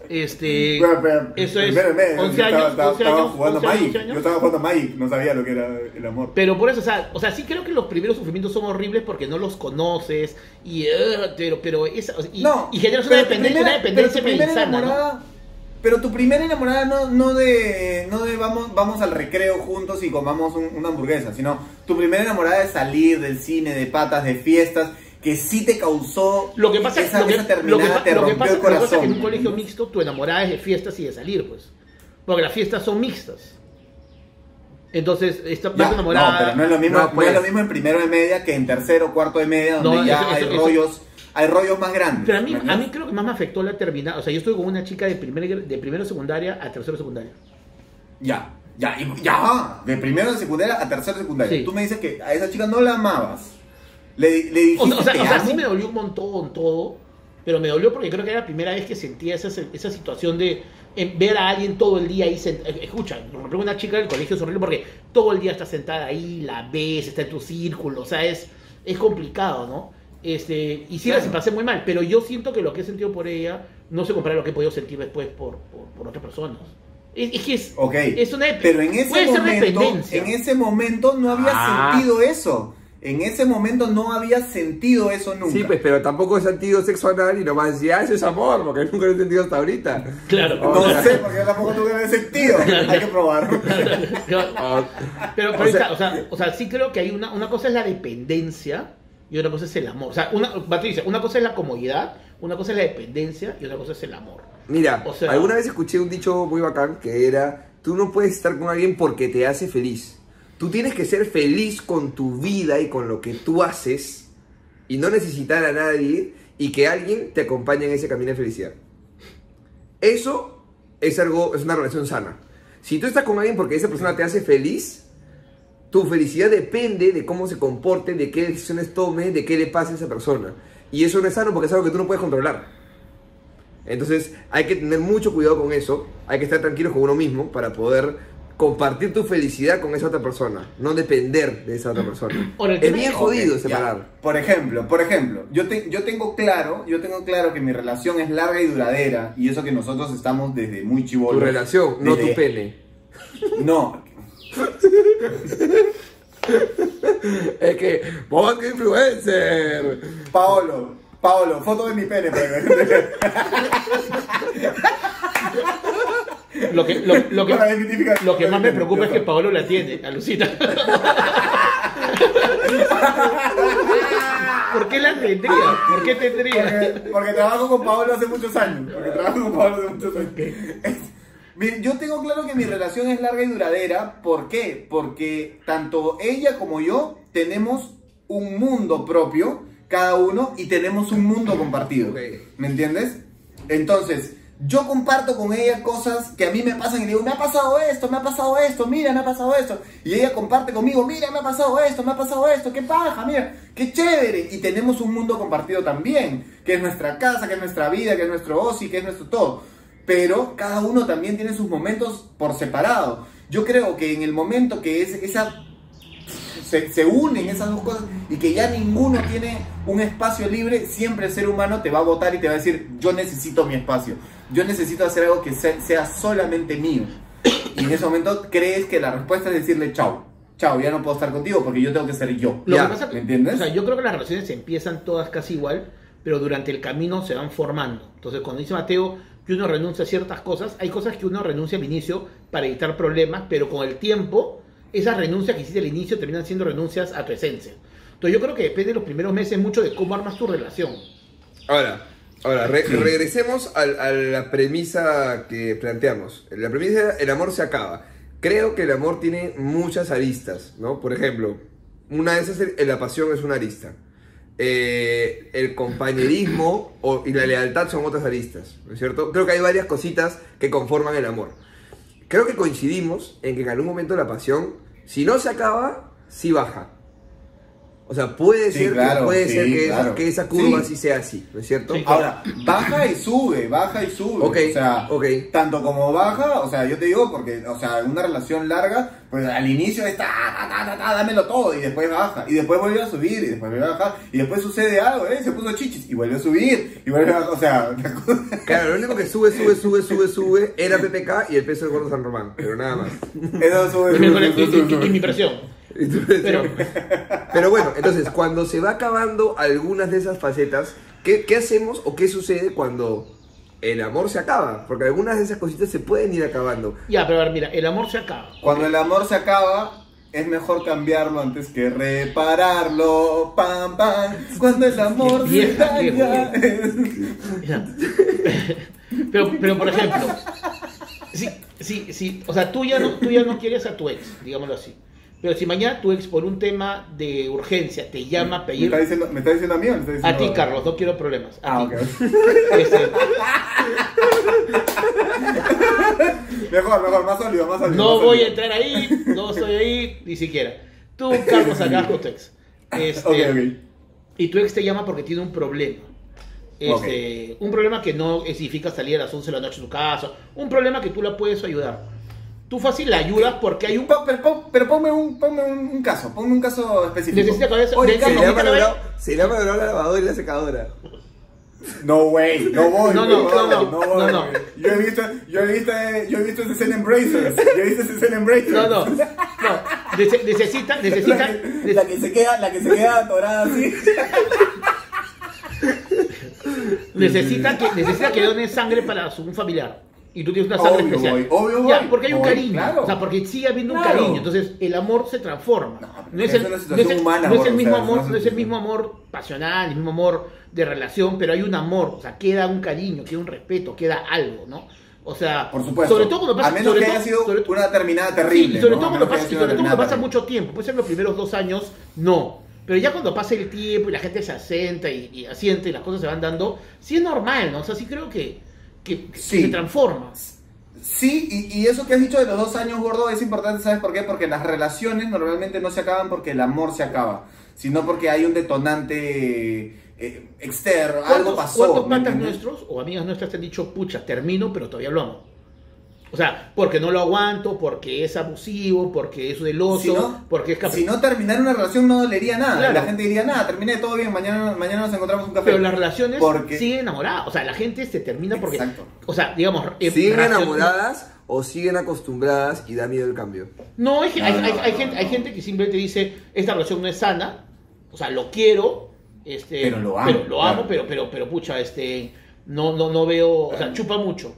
Este. Pero, eso es medio, 11 yo años, estaba, estaba- 11 estaba años, jugando 11 años, Magic. 11 años. Yo estaba jugando Magic, no sabía lo que era el amor. Pero por eso, o sea, o sea, sí creo que los primeros sufrimientos son horribles porque no los conoces y eh, pero pero esa, y, no, y generas una, tu dependen- primera- una dependencia pero insana, ¿no? enamorada, Pero tu primera enamorada no, no de, no de vamos, vamos al recreo juntos y comamos un- una hamburguesa, sino tu primera enamorada de salir del cine, de patas, de fiestas, que sí te causó Lo que pasa, esa, lo que, esa lo que terminada, te lo que rompió pasa- el lo que pasa es corazón. que en un colegio mixto tu enamorada es de fiestas y de salir, pues. Porque las fiestas son mixtas. Entonces, esta parte enamorada. No, pero no es lo mismo, No, no, pues. es lo mismo en primero de media que en tercero, cuarto de media, donde No, ya eso- hay eso- eso- rollos, hay rollos más grandes. Pero a mí, ¿me a mí creo que más me afectó la terminada. O sea, yo estuve con una chica de, primer, de primero secundaria a tercero secundaria. Ya, ya, ya, de primero de secundaria a tercero de secundaria. Sí. Tú me dices que a esa chica no la amabas. Le, le dijiste o sea, o sea, sí me dolió un montón todo, pero me dolió porque creo que era la primera vez que sentía esa, esa situación de eh, ver a alguien todo el día ahí sent- eh, Escucha, por una chica del colegio es horrible porque todo el día está sentada ahí, la ves, está en tu círculo, o sea, es, es complicado, ¿no? Este, y sí, la Claro. pasé muy mal, pero yo siento que lo que he sentido por ella no se compara a lo que he podido sentir después por, por, por otras personas. Es, es que es, Ok, es una pero en ese momento, en ese momento no había Ah. sentido eso. En ese momento no había sentido eso nunca. Sí, pues, pero tampoco he sentido sexo anal y nomás decía, ah, eso es amor, porque nunca lo he sentido hasta ahorita. Claro. No sé, porque tampoco tuve ese sentido. <laughs> Hay que probarlo. <laughs> Ah, Pero, pero O sea- o, sea, o sea, sí creo que hay una, una cosa es la dependencia y otra cosa es el amor. O sea, una, Patricia, una cosa es la comodidad, una cosa es la dependencia y otra cosa es el amor. Mira, O sea- alguna vez escuché un dicho muy bacán que era, tú no puedes estar con alguien porque te hace feliz. Tú tienes que ser feliz con tu vida y con lo que tú haces y no necesitar a nadie y que alguien te acompañe en ese camino de felicidad. Eso es algo, es una relación sana. Si tú estás con alguien porque esa persona te hace feliz, tu felicidad depende de cómo se comporte, de qué decisiones tome, de qué le pase a esa persona. Y eso no es sano porque es algo que tú no puedes controlar. Entonces hay que tener mucho cuidado con eso, hay que estar tranquilos con uno mismo para poder compartir tu felicidad con esa otra persona, no depender de esa otra persona. <clears throat> Ahora, el es bien jodido Ok, ya. separar. Por ejemplo, por ejemplo, yo, te- yo tengo claro, yo tengo claro que mi relación es larga y duradera y eso que nosotros estamos desde muy Tu chivolos. relación, no tu pene. No, Es que, vos que influencer. Paolo, Paolo, foto de mi pene. <laughs> Lo que, lo, lo que, lo que más me preocupa es que Paolo la tiene, alucina. <laughs> ¿Por qué la tendría? ¿Por qué tendría? Porque, porque trabajo con Paolo hace muchos años. Porque trabajo con Paolo hace muchos años. Yo tengo claro que mi relación es larga y duradera. ¿Por qué? Porque tanto ella como yo tenemos un mundo propio, cada uno, y tenemos un mundo compartido. ¿Me entiendes? Entonces, yo comparto con ella cosas que a mí me pasan y digo, me ha pasado esto, me ha pasado esto, mira, me ha pasado esto. Y ella comparte conmigo, mira, me ha pasado esto, me ha pasado esto, qué paja, mira, qué chévere. Y tenemos un mundo compartido también, que es nuestra casa, que es nuestra vida, que es nuestro ocio, que es nuestro todo. Pero cada uno también tiene sus momentos por separado. Yo creo que en el momento que es, esa se, se unen esas dos cosas y que ya ninguno tiene un espacio libre, siempre el ser humano te va a votar y te va a decir, yo necesito mi espacio, yo necesito hacer algo que se- sea solamente mío. Y en ese momento crees que la respuesta es decirle, chao, chao, ya no puedo estar contigo porque yo tengo que ser yo. Lo Ya, que pasa ¿me entiendes? O sea, yo creo que las relaciones empiezan todas casi igual, pero durante el camino se van formando. Entonces, cuando dice Mateo que uno renuncia a ciertas cosas, hay cosas que uno renuncia al inicio para evitar problemas, pero con el tiempo, esas renuncias que hiciste al inicio terminan siendo renuncias a tu esencia. Entonces, yo creo que depende de los primeros meses mucho de cómo armas tu relación. Ahora, ahora re- regresemos a, la premisa que planteamos. La premisa era, el amor se acaba. Creo que el amor tiene muchas aristas, ¿no? Por ejemplo, una de esas, es la pasión es una arista. Eh, el compañerismo o- y la lealtad son otras aristas, ¿no es cierto? Creo que hay varias cositas que conforman el amor. Creo que coincidimos en que en algún momento la pasión, si no se acaba, sí baja. O sea, puede Sí, ser, claro, que, puede sí, ser que, esa, claro. que esa curva Sí. sí sea así, ¿no es cierto? Sí. Ahora, baja y sube, baja y sube. Ok, o sea, ok. tanto como baja, o sea, yo te digo porque, o sea, en una relación larga, pues al inicio está, ta, ta, ta, ta, dámelo todo, y después baja, y después vuelve a subir, y después vuelve a bajar, y después sucede algo, ¿eh? Se puso chichis, y vuelve a subir, y vuelve a o sea, Claro, lo único que sube, sube, sube, sube, sube era PPK y el peso del gordo San Román, pero nada más. eso sube, sube, sube. y mi presión. Pero, <laughs> Pero bueno, entonces, cuando se va acabando algunas de esas facetas, ¿qué, qué hacemos o qué sucede cuando el amor se acaba? Porque algunas de esas cositas se pueden ir acabando. ya, pero a ver, mira, el amor se acaba. Cuando el amor se acaba, es mejor cambiarlo antes que repararlo. Pam, pam. Cuando el amor se Vieja, daña. <laughs> Pero, pero por ejemplo, sí, sí, sí, o sea, tú ya, no, tú ya no quieres a tu ex, digámoslo así. Pero si mañana tu ex por un tema de urgencia te llama a ¿Me pedir está diciendo, ¿me está diciendo a mí o le está diciendo a ti, Carlos, no quiero problemas. A Ah, ti. ok. <laughs> Este, <laughs> Mejor, mejor, más sólido, más sólido. no más voy a sólido. entrar ahí, no estoy ahí, ni siquiera. Tú, Carlos, acá con tu ex. <laughs> Este, Ok, ok. Y tu ex te llama porque tiene un problema. Este, Un problema que no significa salir a las 11 de la noche a su casa. Un problema que tú la puedes ayudar. Tú fácil la ayudas porque hay un... Pero, po- pero ponme, un, ponme un, un caso, ponme un caso específico. Necesita cabeza- Se le ha valorado, se le ha valorado la lavadora y la secadora. No, way, no voy. No, no, no, no, voy. no, no. Yo he visto, yo he visto, yo he visto ese escena en Brazers. Yo he visto ese escena en Brazers. No, no, no. Nece- necesita, necesita... La que, la que se queda, la que se queda atorada así. necesita que necesita que dones sangre para su un familiar y tú tienes una sangre Obvio especial voy, obvio ya porque hay un voy, cariño claro. o sea porque sigue habiendo un Claro. cariño entonces el amor se transforma No, es el, una no es situación el- humana, no es el gordo, mismo o sea, amor no es el mismo amor pasional el mismo amor de relación pero hay un amor o sea queda un cariño queda un respeto queda algo no o sea Por supuesto. sobre todo cuando pasa a menos sobre que haya sido sobre una terminada Sí, terrible. y sobre todo cuando pasa, sobre todo pasa mucho tiempo, puede ser los primeros dos años, no. Pero ya cuando pasa el tiempo y la gente se asienta y, y asiente y las cosas se van dando, sí es normal, ¿no? O sea, sí creo que, que, que Sí. se transforma. Sí, y, y eso que has dicho de los dos años, gordo, es importante, ¿sabes por qué? Porque las relaciones normalmente no se acaban porque el amor se acaba, sino porque hay un detonante eh, externo, algo ¿Cuántos, pasó. cuántos ¿me patas nuestros o amigas nuestras te han dicho, pucha, termino, pero todavía lo amo? O sea, porque no lo aguanto, porque es abusivo, porque es deloso, Si no, porque es si caprichoso. no terminar una relación no dolería nada. Claro. La gente diría, nada, terminé todo bien, mañana, mañana nos encontramos un café. Pero las relaciones Porque- siguen enamoradas. O sea, la gente se termina porque. Exacto. O sea, digamos. eh, ¿Siguen racion- enamoradas o siguen acostumbradas y da miedo el cambio? No, hay, hay- No, no, hay- hay no, gente, hay gente que simplemente dice: Esta relación no es sana. O sea, lo quiero, Este, Pero lo amo, Pero lo amo, claro. pero, pero, pero, pucha, este, no, no, no veo, o sea, chupa mucho.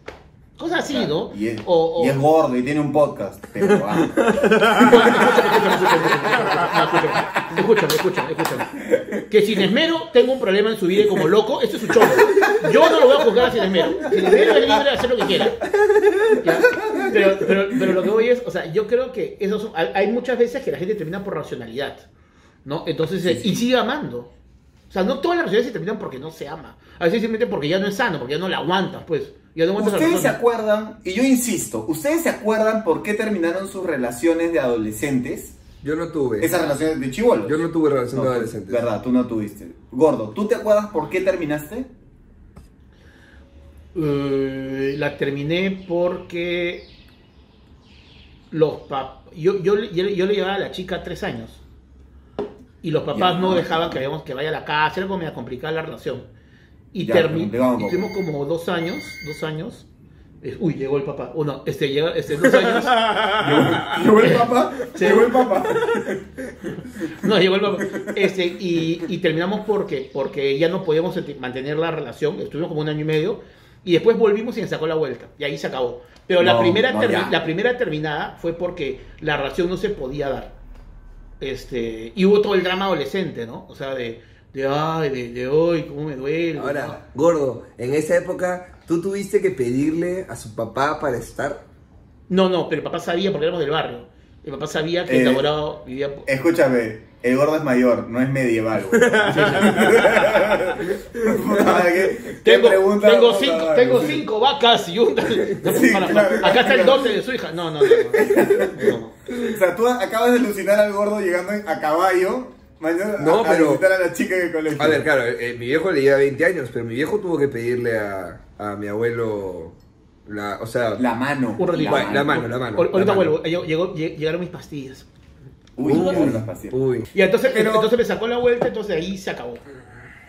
Cosas así, ¿no? Y es, O- o- y es gordo y tiene un podcast, pero <laughs> amo. Escúchame, escúchame, escúchame. Que sin esmero tengo un problema en su vida y como loco, eso es su chongo. Yo no lo voy a juzgar a sin esmero. Sin esmero es libre de hacer lo que quiera. Pero, pero, pero lo que voy es, o sea, yo creo que eso son- hay, muchas veces que la gente termina por racionalidad. ¿No? Entonces, y sigue amando. O sea, no todas las relaciones se terminan porque no se ama. A veces simplemente porque ya no es sano, porque ya no la aguantas, pues. Ustedes se acuerdan, y yo insisto, ¿ustedes se acuerdan por qué terminaron sus relaciones de adolescentes? Yo no tuve. Esas relaciones de chivolos. Yo no tuve relación No, de adolescentes. Verdad, tú no tuviste. Gordo, ¿tú te acuerdas por qué terminaste? Eh, la terminé porque los pap yo, yo, le- yo, le- yo le llevaba a la chica tres años y los papás Ya. no dejaban que, vayamos, que vaya a la casa, era como media complicada la relación. Y Ya, termi- complicado un y poco. tuvimos como dos años, dos años. Uy, llegó el papá. O no, este, llega, este, dos años. <laughs> ¿Llegó el papá? Sí. ¿Llegó el papá? No, llegó el papá. Este, y, y terminamos porque, porque ya no podíamos mantener la relación. Estuvimos como un año y medio. Y después volvimos y me sacó la vuelta. Y ahí se acabó. Pero la, No, primera no, la primera terminada fue porque la relación no se podía dar. Este, y hubo todo el drama adolescente, ¿no? O sea, de, de ay, de, de hoy, cómo me duele. ¿no? Ahora, gordo, en esa época, ¿tú tuviste que pedirle a su papá para estar? No, no, pero el papá sabía porque éramos del barrio. El papá sabía que Eh, el enamorado vivía. por- Escúchame, el gordo es mayor, no es medieval, güey. Puta madre, ¿qué- qué Tengo, pregunta, tengo, puta cinco, tengo sí. cinco vacas y un. No, Sí, para- claro. acá está el dote de su hija. No, no, no. no, no. <laughs> O sea, tú acabas de alucinar al gordo llegando a caballo mañana No, a, pero- a visitar a la chica en el colegio. A ver, claro, eh, mi viejo le lleva 20 años, pero mi viejo tuvo que pedirle a, a mi abuelo, la, o sea, La mano. Un ratito. Bueno, la mano, la mano. Ahor- Ahorita vuelvo. Llegó- llegó- lleg- llegaron mis pastillas. Uy, Uy, no las pastillas. uy. Y entonces, Pero- entonces me sacó la vuelta, entonces ahí se acabó.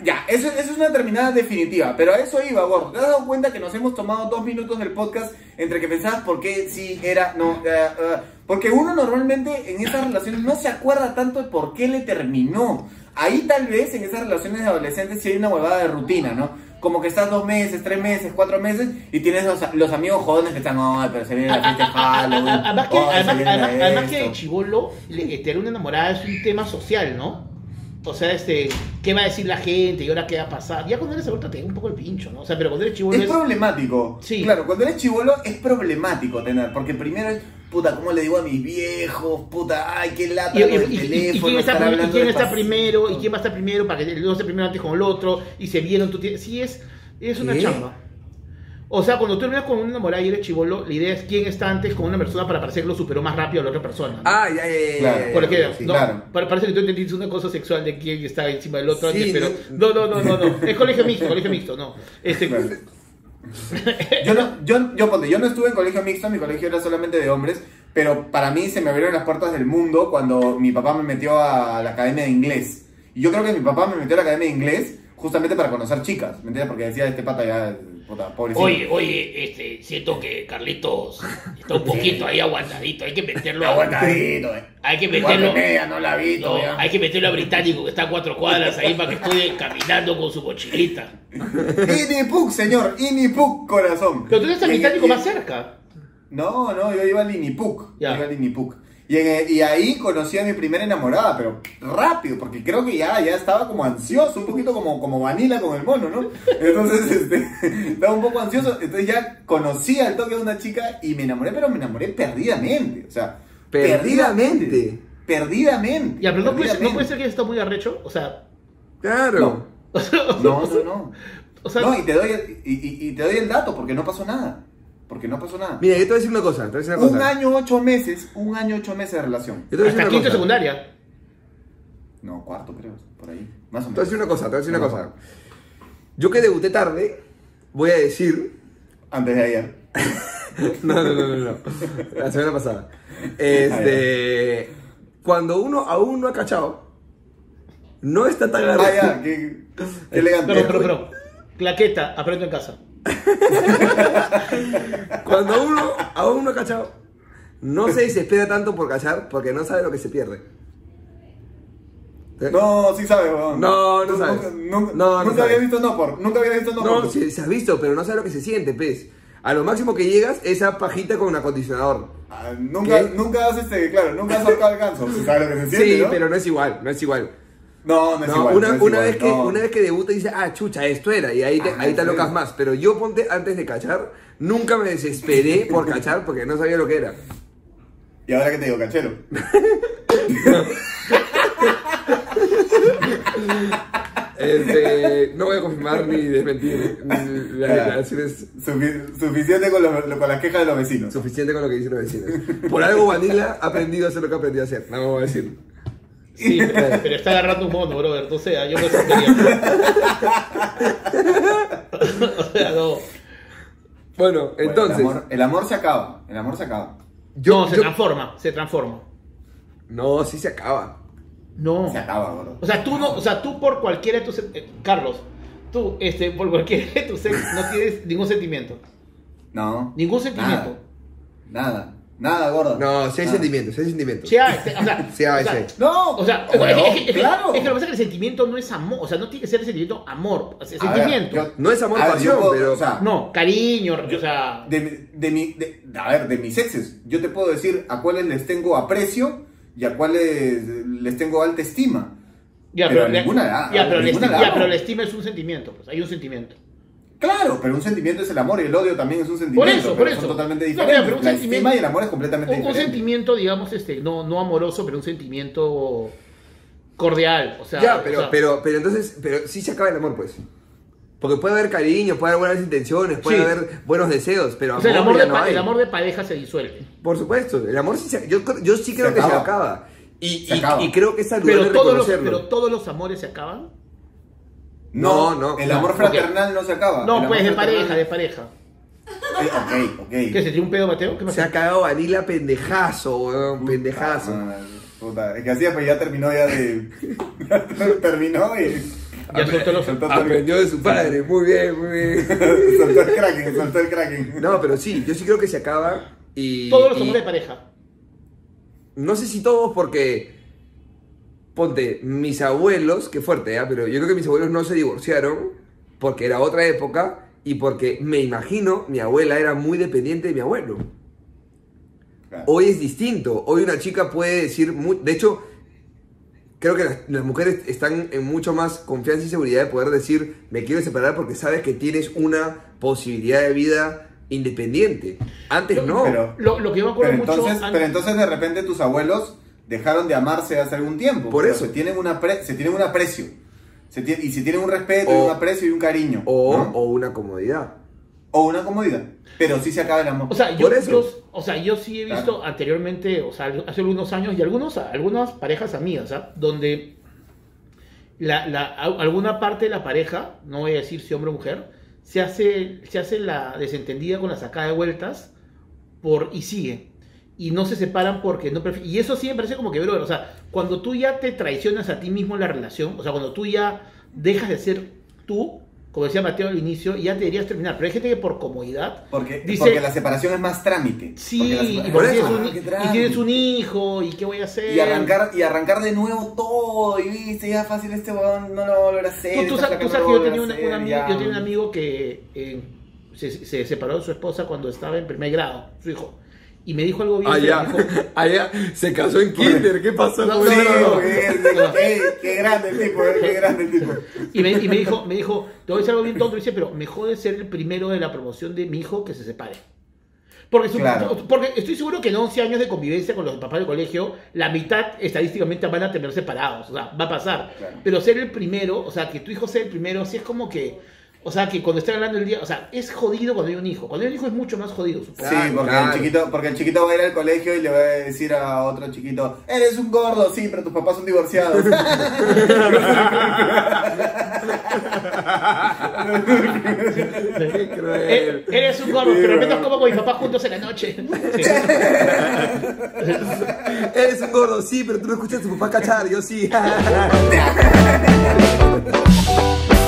Ya, eso, eso es una terminada definitiva, pero a eso iba, gordo. ¿Te has dado cuenta que nos hemos tomado dos minutos del podcast entre que pensabas por qué sí, era, no, eh, eh, porque uno normalmente en estas relaciones no se acuerda tanto de por qué le terminó. Ahí tal vez en esas relaciones de adolescentes sí hay una huevada de rutina, ¿no? Como que estás dos meses, tres meses, cuatro meses y tienes los, los amigos jodones que están, ay, pero se viene la fiesta de Halloween. Además que, se además, viene además- además que esto". de chivolo, tener una enamorada es un tema social, ¿no? O sea, este, ¿qué va a decir la gente? ¿Y ahora qué va a pasar? Ya cuando eres adulto te da un poco el pincho, ¿no? O sea, pero cuando eres chivolo Es es... problemático. Sí. Claro, cuando eres chivolo es problemático tener, porque primero es, puta, ¿cómo le digo a mis viejos? Puta, ay, qué lata Y, y- con el y- y- y teléfono, quién está, estar y hablando quién está primero? ¿Y quién va a estar primero para que el uno esté primero antes con el otro? Y se vieron, tú tienes... Sí, es, es una ¿Qué? chamba. O sea, cuando tú terminas con una enamorada y eres chivolo, la idea es quién está antes con una persona para parecer que lo superó más rápido a la otra persona. ¿no? Ah, ya, ya, ya, Claro. ya, Porque ya, no, claro. pa- parece que tú entendiste una cosa sexual de quién está encima del otro Sí, antes, pero no, no, no, no, no, es colegio mixto, colegio mixto, no. Este, Claro. <laughs> Yo no, yo, yo, ponte, yo no estuve en colegio mixto, mi colegio era solamente de hombres, pero para mí se me abrieron las puertas del mundo cuando mi papá me metió a la academia de inglés. Y yo creo que mi papá me metió a la academia de inglés justamente para conocer chicas, ¿me entiendes? Porque decía, este pata ya, puta, pobrecito. Oye, oye, este, siento que Carlitos está un <laughs> poquito ahí aguantadito, hay que meterlo a aguantadito, eh. Hay que meterlo. media, no la vi No, hay que meterlo a británico que está a cuatro cuadras ahí para que estudie caminando con su mochilita. Inipuk, señor, Inipuk, corazón. pero tú en- británico y- más cerca. No, no, yo iba al Inipuk. Iba al Inipuk. Y, en- y ahí conocí a mi primera enamorada, pero rápido, porque creo que ya, ya estaba como ansioso, un poquito como, como Vanilla con el mono, ¿no? Entonces, <laughs> este, estaba un poco ansioso, entonces ya conocí al toque de una chica y me enamoré, pero me enamoré perdidamente, o sea, Perdidamente. Perdidamente. Ya, pero no puede, ser- no perdidamente. puede ser que esto muy arrecho, o sea... Claro. No, <laughs> no, no. O sea, No, y te doy, y, y- y te doy el dato, porque no pasó nada. Porque no pasó nada. Mira, yo te voy a decir una cosa, te voy a decir una Un cosa. año, ocho meses, un año, ocho meses de relación. Yo te voy a hasta quinto de cosa. secundaria. No, cuarto creo, por ahí. Más o Te voy a menos. decir una cosa, te voy a decir una cosa. Yo que debuté tarde, voy a decir. Antes de ayer. <laughs> No, no, no, no, no. La semana pasada. Este. Cuando uno aún no ha cachado, no está tan Ah, agarrado. ya, qué, qué elegante. Pero, pero, pero. Claqueta, aprendo en casa. <laughs> Cuando uno aún no ha cachado, no se desespera tanto por cachar porque no sabe lo que se pierde. No, sí sabes, weón. No, no Tú sabes. Nunca, No, no nunca había visto no por. Nunca había visto no, No, por. se, se has visto, pero no sabes lo que se siente, pez. A lo máximo que llegas, esa pajita con un acondicionador. Ah, nunca, ¿Qué? nunca has, este, claro, nunca has ahorcado el ganso. Sí sabes lo que se siente, Sí, ¿no? pero no es igual, no es igual. No, no es No, igual. una, no es una igual, vez que, no. una vez que debuta dice, ah, chucha, esto era, y ahí te, Ah, ahí te sí. alocas más. Pero yo ponte antes de cachar, nunca me desesperé por cachar porque no sabía lo que era. Y ahora que te digo, cachero. <laughs> Este, no voy a confirmar ni desmentir las declaraciones suficiente con, los- con las quejas de los vecinos. suficiente con lo que dicen los vecinos. Por algo Vanilla ha aprendido a hacer lo que ha aprendido a hacer, no me voy a decir. Sí, pero, pero está agarrando un mono, brother. O sea, yo me sorprendía. <laughs> o sea, no. Bueno, Bueno, entonces, el, amor, el amor se acaba. El amor se acaba. yo, no, se yo- transforma, se transforma. no, sí se acaba. No. Se acaba, bro. O sea, tú no, o sea, tú por cualquiera de tus eh, Carlos, tú este por cualquiera de tus ex no tienes ningún sentimiento. No. Ningún sentimiento. Nada. Nada, nada gordo. No, sí hay Nada. sentimientos, sí hay sentimientos. Sí hay, o sea, Sí hay, o sea, sí. No, O sea, es, que- es que- claro. es que lo que pasa es que el sentimiento no es amor, o sea, no tiene que ser el sentimiento amor, o sea, A ver, sentimiento. yo- No es amor, ver, pasión, puedo- pero- o sea, No, cariño, o sea, de, mi- de, mi, de- a ver, de mis exes, yo te puedo decir a cuáles les tengo aprecio y a cuáles les tengo alta estima. ya, pero pero, ninguna la- ya, pero, ninguna estima, la ya, pero la estima es un sentimiento, pues hay un sentimiento. Claro, pero un sentimiento es el amor y el odio también es un sentimiento. eso, por pero eso. Son totalmente No, diferentes. mira, pero un la sentimiento- estima y el amor es completamente Un, un diferente. sentimiento, digamos, este, no, no amoroso, pero un sentimiento cordial, o sea, Ya, o pero, sea, pero, pero entonces, pero sí se acaba el amor, pues. Porque puede haber cariño, puede haber buenas intenciones, puede Sí. haber buenos deseos, pero o sea, el amor de, no hay. el amor de pareja se disuelve. Por supuesto, el amor sí se, yo, yo sí creo Se que se acaba. acaba. Y, Se y- acaba. y creo que es saludable Pero todos, los, pero todos los amores se acaban. No, no, El amor fraternal no se acaba. No, El pues amor de pareja, de pareja. Eh, ok, ok. ¿Qué se tiró un pedo, Mateo? Se ha cagado Vanilla pendejazo, weón, pendejazo. Ah, puta, Es que así pues ya terminó ya de. <laughs> terminó y. Ya soltó los- soltó todo el- Aprendió de su padre, muy bien, muy bien. <laughs> soltó el kraken, soltó el kraken. No, pero sí, yo sí creo que se acaba y... Todos los y- amores de pareja. No sé si todos porque... Ponte, mis abuelos, qué fuerte, ¿eh? pero yo creo que mis abuelos no se divorciaron porque era otra época y porque me imagino mi abuela era muy dependiente de mi abuelo. Claro. Hoy es distinto. Hoy una chica puede decir, mu- de hecho, creo que las, las mujeres están en mucho más confianza y seguridad de poder decir, me quiero separar porque sabes que tienes una posibilidad de vida independiente. Antes no. Pero, Lo, lo que yo me acuerdo pero mucho. entonces, an- pero entonces de repente tus abuelos dejaron de amarse hace algún tiempo. Por eso. Se tienen, una pre- se tienen un aprecio. Se y se tienen un respeto, y un aprecio y un cariño. o, ¿no? o una comodidad. O una comodidad. Pero sí se acaba el amor. O sea, yo, Por eso. yo- o sea, yo sí he visto Claro. anteriormente, o sea, hace algunos años, y algunos, algunas parejas amigas, ¿ah? donde la, alguna parte de la pareja, no voy a decir si hombre o mujer, se hace, se hace la desentendida con la sacada de vueltas por y sigue. Y no se separan porque no Y eso sí me parece como que, bro, o sea, cuando tú ya te traicionas a ti mismo en la relación, o sea, cuando tú ya dejas de ser tú, como decía Mateo al inicio, ya te deberías terminar. Pero hay gente que por comodidad Porque, Dice- porque la separación es más trámite. Sí, y, Por eso. tienes un, qué y tienes un hijo, y qué voy a hacer. Y arrancar, y arrancar de nuevo todo, y viste, ya fácil este weón no lo va a volver a hacer. Tú, sabes, tú que yo tenía, una- un amigo, hacer, yo ya. tenía un amigo que eh, se, se separó de su esposa cuando estaba en primer grado, su hijo. Y me dijo algo bien. Allá, me dijo, <laughs> allá se casó en kinder, ¿qué pasó? No, Sí, no, no, no. qué, <laughs> qué- qué grande el tipo, eh, qué grande el tipo. y, me, y me dijo, me dijo, te voy a decir algo bien tonto, dice, pero me jode ser el primero de la promoción de mi hijo que se separe. Porque, su- Claro. porque estoy seguro que en 11 años de convivencia con los papás del colegio, la mitad estadísticamente van a tener separados, o sea, va a pasar. Claro. Pero ser el primero, o sea, que tu hijo sea el primero, sí es como que, o sea, que cuando están hablando el día, o sea, es jodido cuando hay un hijo. Cuando hay un hijo es mucho más jodido, supongo. Sí, porque, claro. El chiquito, porque el chiquito va a ir al colegio y le va a decir a otro chiquito, eres un gordo, sí, pero tus papás son divorciados. <laughs> Eh, eres un gordo, pero al menos como con mi papá juntos en la noche. Sí. Eres un gordo, sí, pero tú no escuchas a tu papá cachar, yo sí. <laughs>